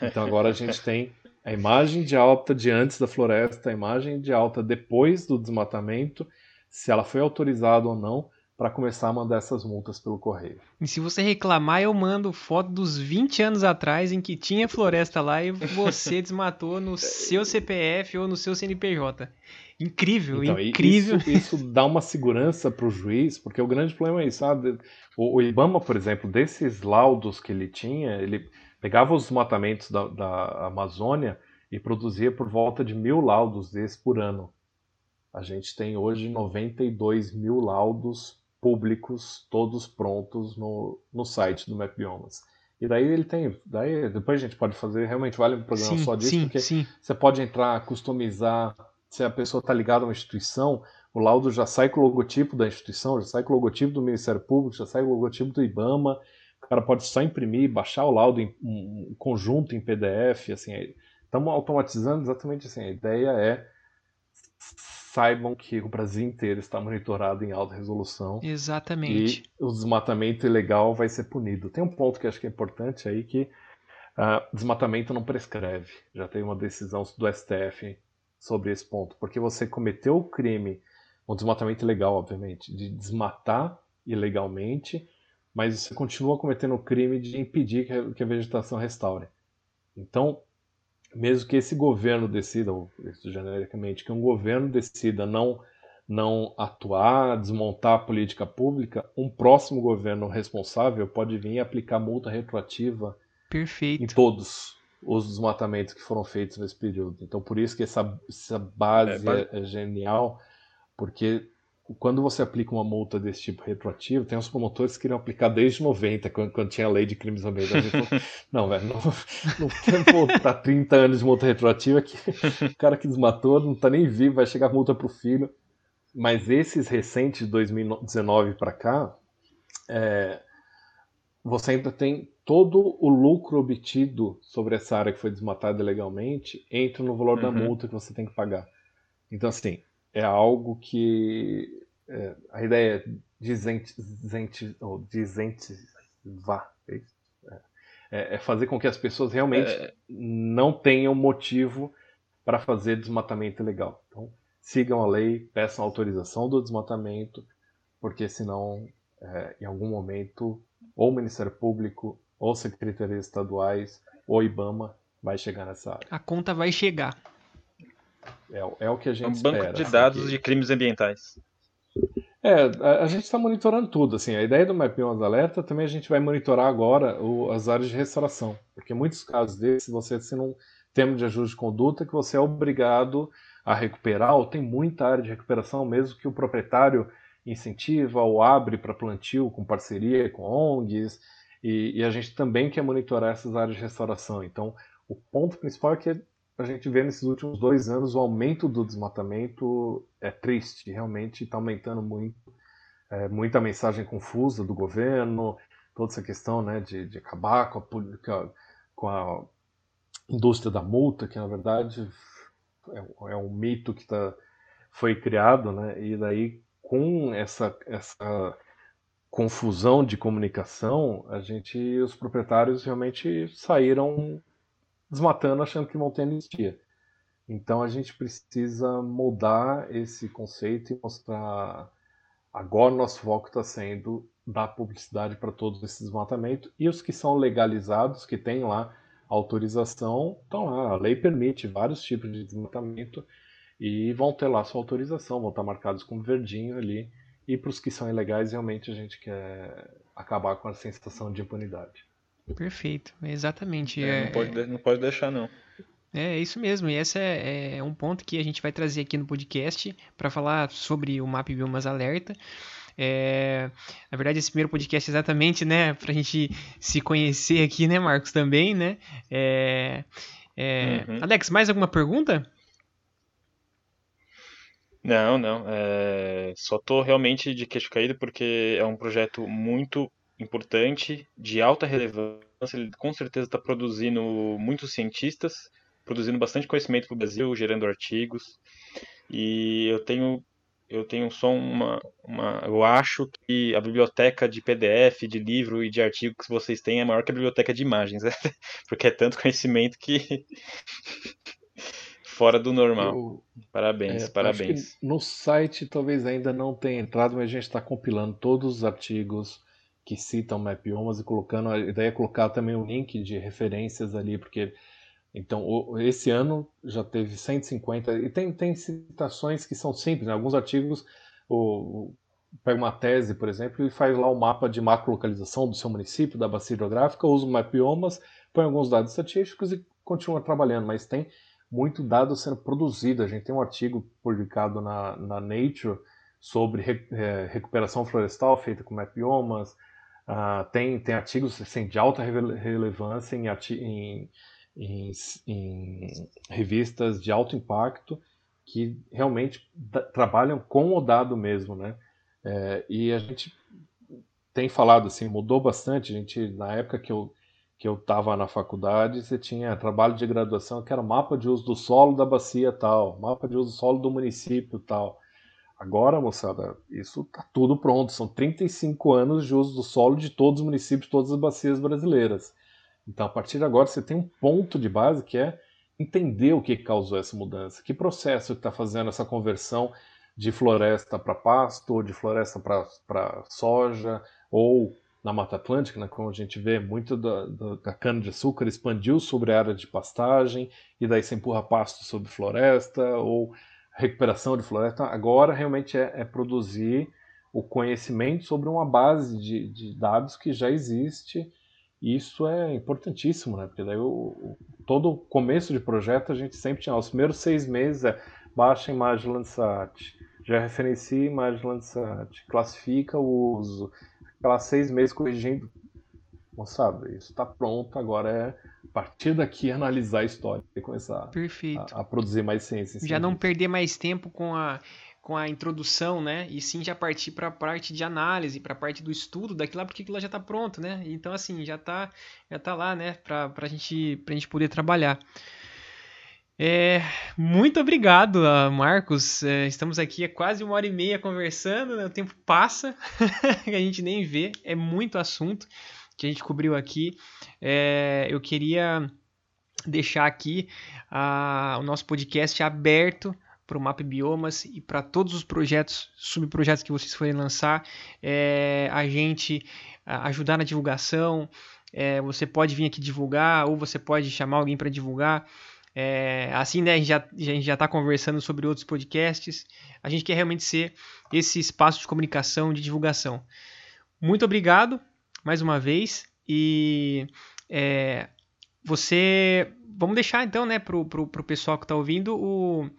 Speaker 3: Então agora a gente tem a imagem de alta de antes da floresta, a imagem de alta depois do desmatamento, se ela foi autorizada ou não, para começar a mandar essas multas pelo correio.
Speaker 1: E se você reclamar, eu mando foto dos 20 anos atrás em que tinha floresta lá e você (laughs) desmatou no seu CPF ou no seu CNPJ. Incrível, então, incrível.
Speaker 3: Isso, isso, dá uma segurança para o juiz, porque o grande problema é isso. Sabe? O, o IBAMA, por exemplo, desses laudos que ele tinha, ele pegava os desmatamentos da, da Amazônia e produzia por volta de mil laudos desses por ano. A gente tem hoje 92 mil laudos públicos, todos prontos no, no site do MapBiomas. E daí ele tem. Daí depois a gente pode fazer, realmente vale um programa sim, só disso, sim, porque sim. você pode entrar, customizar, se a pessoa está ligada a uma instituição, o laudo já sai com o logotipo da instituição, já sai com o logotipo do Ministério Público, já sai com o logotipo do IBAMA, cara pode só imprimir, baixar o laudo em um conjunto em PDF, assim, estamos automatizando exatamente assim. A ideia é saibam que o Brasil inteiro está monitorado em alta resolução.
Speaker 1: Exatamente.
Speaker 3: E o desmatamento ilegal vai ser punido. Tem um ponto que acho que é importante aí que uh, desmatamento não prescreve. Já tem uma decisão do STF sobre esse ponto, porque você cometeu o crime, um desmatamento ilegal, obviamente, de desmatar ilegalmente, mas você continua cometendo o crime de impedir que a vegetação restaure. Então, mesmo que esse governo decida, ou isso genericamente, que um governo decida não não atuar, desmontar a política pública, um próximo governo responsável pode vir e aplicar multa retroativa
Speaker 1: Perfeito.
Speaker 3: em todos os desmatamentos que foram feitos nesse período. Então, por isso que essa, essa base é, é, é genial, porque quando você aplica uma multa desse tipo retroativo, tem uns promotores que queriam aplicar desde 90, quando, quando tinha a lei de crimes ambientais. Falou, (laughs) não, velho, não, não tem voltar 30 anos de multa retroativa que o cara que desmatou não tá nem vivo, vai chegar multa pro filho. Mas esses recentes de 2019 para cá, é, você ainda tem todo o lucro obtido sobre essa área que foi desmatada ilegalmente entra no valor uhum. da multa que você tem que pagar. Então, assim, é algo que é, a ideia é dizente, dizente, ou vá, é, é, é, fazer com que as pessoas realmente é... não tenham motivo para fazer desmatamento ilegal. Então, sigam a lei, peçam autorização do desmatamento, porque senão, é, em algum momento, ou o Ministério Público, ou secretarias estaduais, ou IBAMA vai chegar nessa área.
Speaker 1: A conta vai chegar.
Speaker 3: É, é o que a gente
Speaker 2: um
Speaker 3: espera.
Speaker 2: Um banco de dados de crimes ambientais.
Speaker 3: É, a, a gente está monitorando tudo. Assim, a ideia do Map 11 Alerta também a gente vai monitorar agora o, as áreas de restauração. Porque em muitos casos desses, você assina um termo de ajuste de conduta que você é obrigado a recuperar, ou tem muita área de recuperação, mesmo que o proprietário incentiva ou abre para plantio com parceria com ONGs. E, e, a gente também quer monitorar essas áreas de restauração. Então, o ponto principal é que a gente vê nesses últimos dois anos o aumento do desmatamento é triste, realmente está aumentando muito. É, muita mensagem confusa do governo, toda essa questão né, de, de acabar com a, com a indústria da multa, que na verdade é, é um mito que tá, foi criado, né, e daí com essa, essa confusão de comunicação, a gente, os proprietários realmente saíram desmatando achando que vão ter anistia. Então a gente precisa mudar esse conceito e mostrar. Agora nosso foco está sendo dar publicidade para todos esses desmatamentos e os que são legalizados, que têm lá autorização, estão lá. A lei permite vários tipos de desmatamento e vão ter lá sua autorização, vão estar marcados com verdinho ali. E para os que são ilegais, realmente a gente quer acabar com a sensação de impunidade.
Speaker 1: Perfeito, exatamente.
Speaker 2: É, não, pode, não pode deixar, não.
Speaker 1: É, é isso mesmo, e esse é, é, um ponto que a gente vai trazer aqui no podcast para falar sobre o Map Biomas Alerta. É, na verdade, esse primeiro podcast é exatamente, né, para a gente se conhecer aqui, né, Marcos, também, né? É, é, uhum. Alex, mais alguma pergunta?
Speaker 2: Não, não. É... Só tô realmente de queixo caído porque é um projeto muito importante, de alta relevância. Ele com certeza está produzindo muitos cientistas, produzindo bastante conhecimento para o Brasil, gerando artigos. E eu tenho eu tenho só uma, uma. Eu acho que a biblioteca de PDF, de livro e de artigo que vocês têm é maior que a biblioteca de imagens, né? (laughs) porque é tanto conhecimento que. (laughs) Fora do normal. Eu, parabéns, é, parabéns.
Speaker 3: no site talvez ainda não tenha entrado, mas a gente está compilando todos os artigos que citam mapiomas e colocando, a ideia é colocar também um link de referências ali, porque então esse ano já teve 150 e tem, tem citações que são simples, né? alguns artigos o, o, pega uma tese, por exemplo, e faz lá o um mapa de macrolocalização do seu município, da bacia hidrográfica, usa o mapiomas, põe alguns dados estatísticos e continua trabalhando, mas tem muito dado sendo produzido. A gente tem um artigo publicado na, na Nature sobre re, é, recuperação florestal feita com mapiomas, Uh, tem, tem artigos assim, de alta relevância em, em, em, em, revistas de alto impacto que realmente trabalham com o dado mesmo, né? É, e a gente tem falado assim, mudou bastante. A gente na época que eu que eu estava na faculdade, você tinha trabalho de graduação que era mapa de uso do solo da bacia tal, mapa de uso do solo do município tal. Agora, moçada, isso está tudo pronto. São 35 anos de uso do solo de todos os municípios, todas as bacias brasileiras. Então, a partir de agora, você tem um ponto de base que é entender o que causou essa mudança, que processo está fazendo essa conversão de floresta para pasto, de floresta para soja, ou na Mata Atlântica, né, como a gente vê, muito da, da cana-de-açúcar expandiu sobre a área de pastagem, e daí você empurra pasto sobre floresta, ou recuperação de floresta. Agora realmente é, é produzir o conhecimento sobre uma base de, de, dados que já existe. E isso é importantíssimo, né? Porque daí o, o, todo começo de projeto a gente sempre tinha, os primeiros seis meses é baixa a imagem Landsat, já referencia a imagem Landsat, classifica o uso, aquelas seis meses corrigindo. Moçada, isso está pronto, agora é a partir daqui analisar a história e começar a, a, produzir mais ciência.
Speaker 1: Já não perder mais tempo com a, com a introdução, né? E sim já partir para a parte de análise, para a parte do estudo daquilo lá, porque aquilo lá já está pronto, né? Então, assim, já está já tá lá, né? Para a gente, a gente poder trabalhar. É, muito obrigado, Marcos. É, estamos aqui há quase uma hora e meia conversando, né? o tempo passa, (laughs) a gente nem vê, é muito assunto que a gente cobriu aqui. É, eu queria deixar aqui a, o nosso podcast aberto para o Map Biomas e para todos os projetos, subprojetos que vocês forem lançar, é, a gente ajudar na divulgação. É, você pode vir aqui divulgar ou você pode chamar alguém para divulgar. É, assim, né, a gente já está conversando sobre outros podcasts. A gente quer realmente ser esse espaço de comunicação, de divulgação. Muito obrigado mais uma vez. E é, você. Vamos deixar então, né, pro, pro, pro pessoal que está ouvindo o,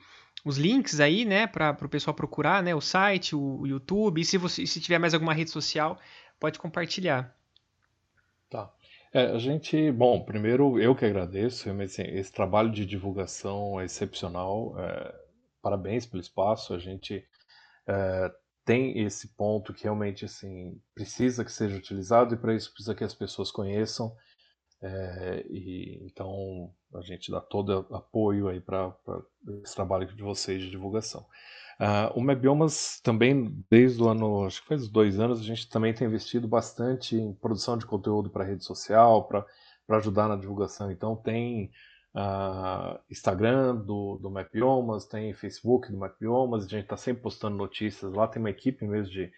Speaker 1: os links aí, né, para o pessoal procurar, né, o site, o, o, YouTube. E se você se tiver mais alguma rede social, pode compartilhar.
Speaker 3: Tá. É, a gente, bom, primeiro eu que agradeço, assim, esse trabalho de divulgação é excepcional. É, parabéns pelo espaço. A gente é, tem esse ponto que realmente assim precisa que seja utilizado e para isso precisa que as pessoas conheçam é, e então a gente dá todo apoio aí para esse trabalho de vocês de divulgação. Uh, o Mebiomas também desde o ano acho que faz dois anos a gente também tem investido bastante em produção de conteúdo para rede social para para ajudar na divulgação. Então tem uh, Instagram do, do Mapiomas, tem Facebook do Mapiomas, a gente está sempre postando notícias lá, tem uma equipe mesmo de,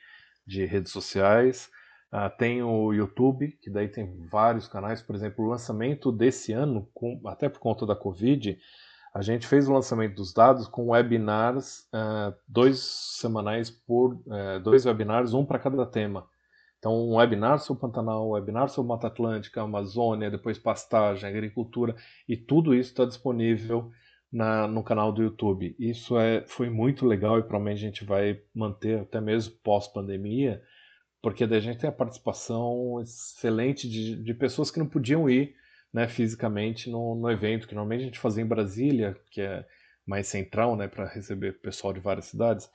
Speaker 3: de redes sociais. Uh, tem o YouTube, que daí tem vários canais, por exemplo, o lançamento desse ano, com, até por conta da Covid, a gente fez o lançamento dos dados com webinars, uh, dois semanais por, uh, dois webinars, um para cada tema. Então, um webinar sobre Pantanal, um webinar sobre Mata Atlântica, Amazônia, depois pastagem, agricultura, e tudo isso está disponível na, no canal do YouTube. Isso é, foi muito legal e provavelmente a gente vai manter até mesmo pós-pandemia, porque daí a gente tem a participação excelente de, de pessoas que não podiam ir né, fisicamente no, no evento, que normalmente a gente fazia em Brasília, que é mais central né, para receber pessoal de várias cidades.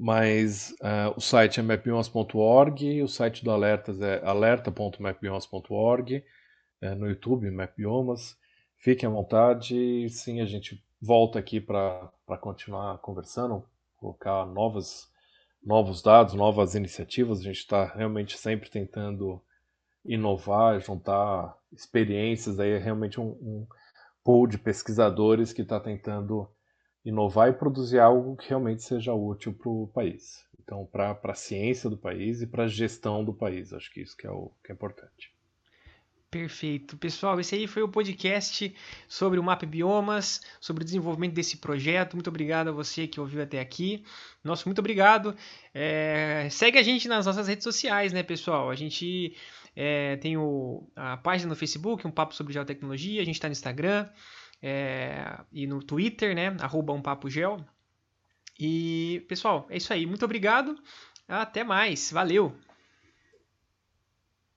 Speaker 3: Mas uh, o site é mapbiomas.org, o site do Alertas é alerta.mapbiomas.org, é, no YouTube, Mapbiomas. Fiquem à vontade, sim, a gente volta aqui para continuar conversando, colocar novas, novos dados, novas iniciativas. A gente está realmente sempre tentando inovar, juntar experiências. Aí é realmente um, um pool de pesquisadores que está tentando inovar e produzir algo que realmente seja útil para o país. Então, para a ciência do país e para a gestão do país. Acho que isso que é o que é importante.
Speaker 1: Perfeito. Pessoal, esse aí foi o podcast sobre o Map Biomas, sobre o desenvolvimento desse projeto. Muito obrigado a você que ouviu até aqui. Nosso muito obrigado. É, segue a gente nas nossas redes sociais, né, pessoal? A gente é, tem o, a página no Facebook, um papo sobre geotecnologia. A gente está no Instagram é, e no Twitter, né? Arroba um papo gel. E, pessoal, é isso aí. Muito obrigado. Até mais. Valeu!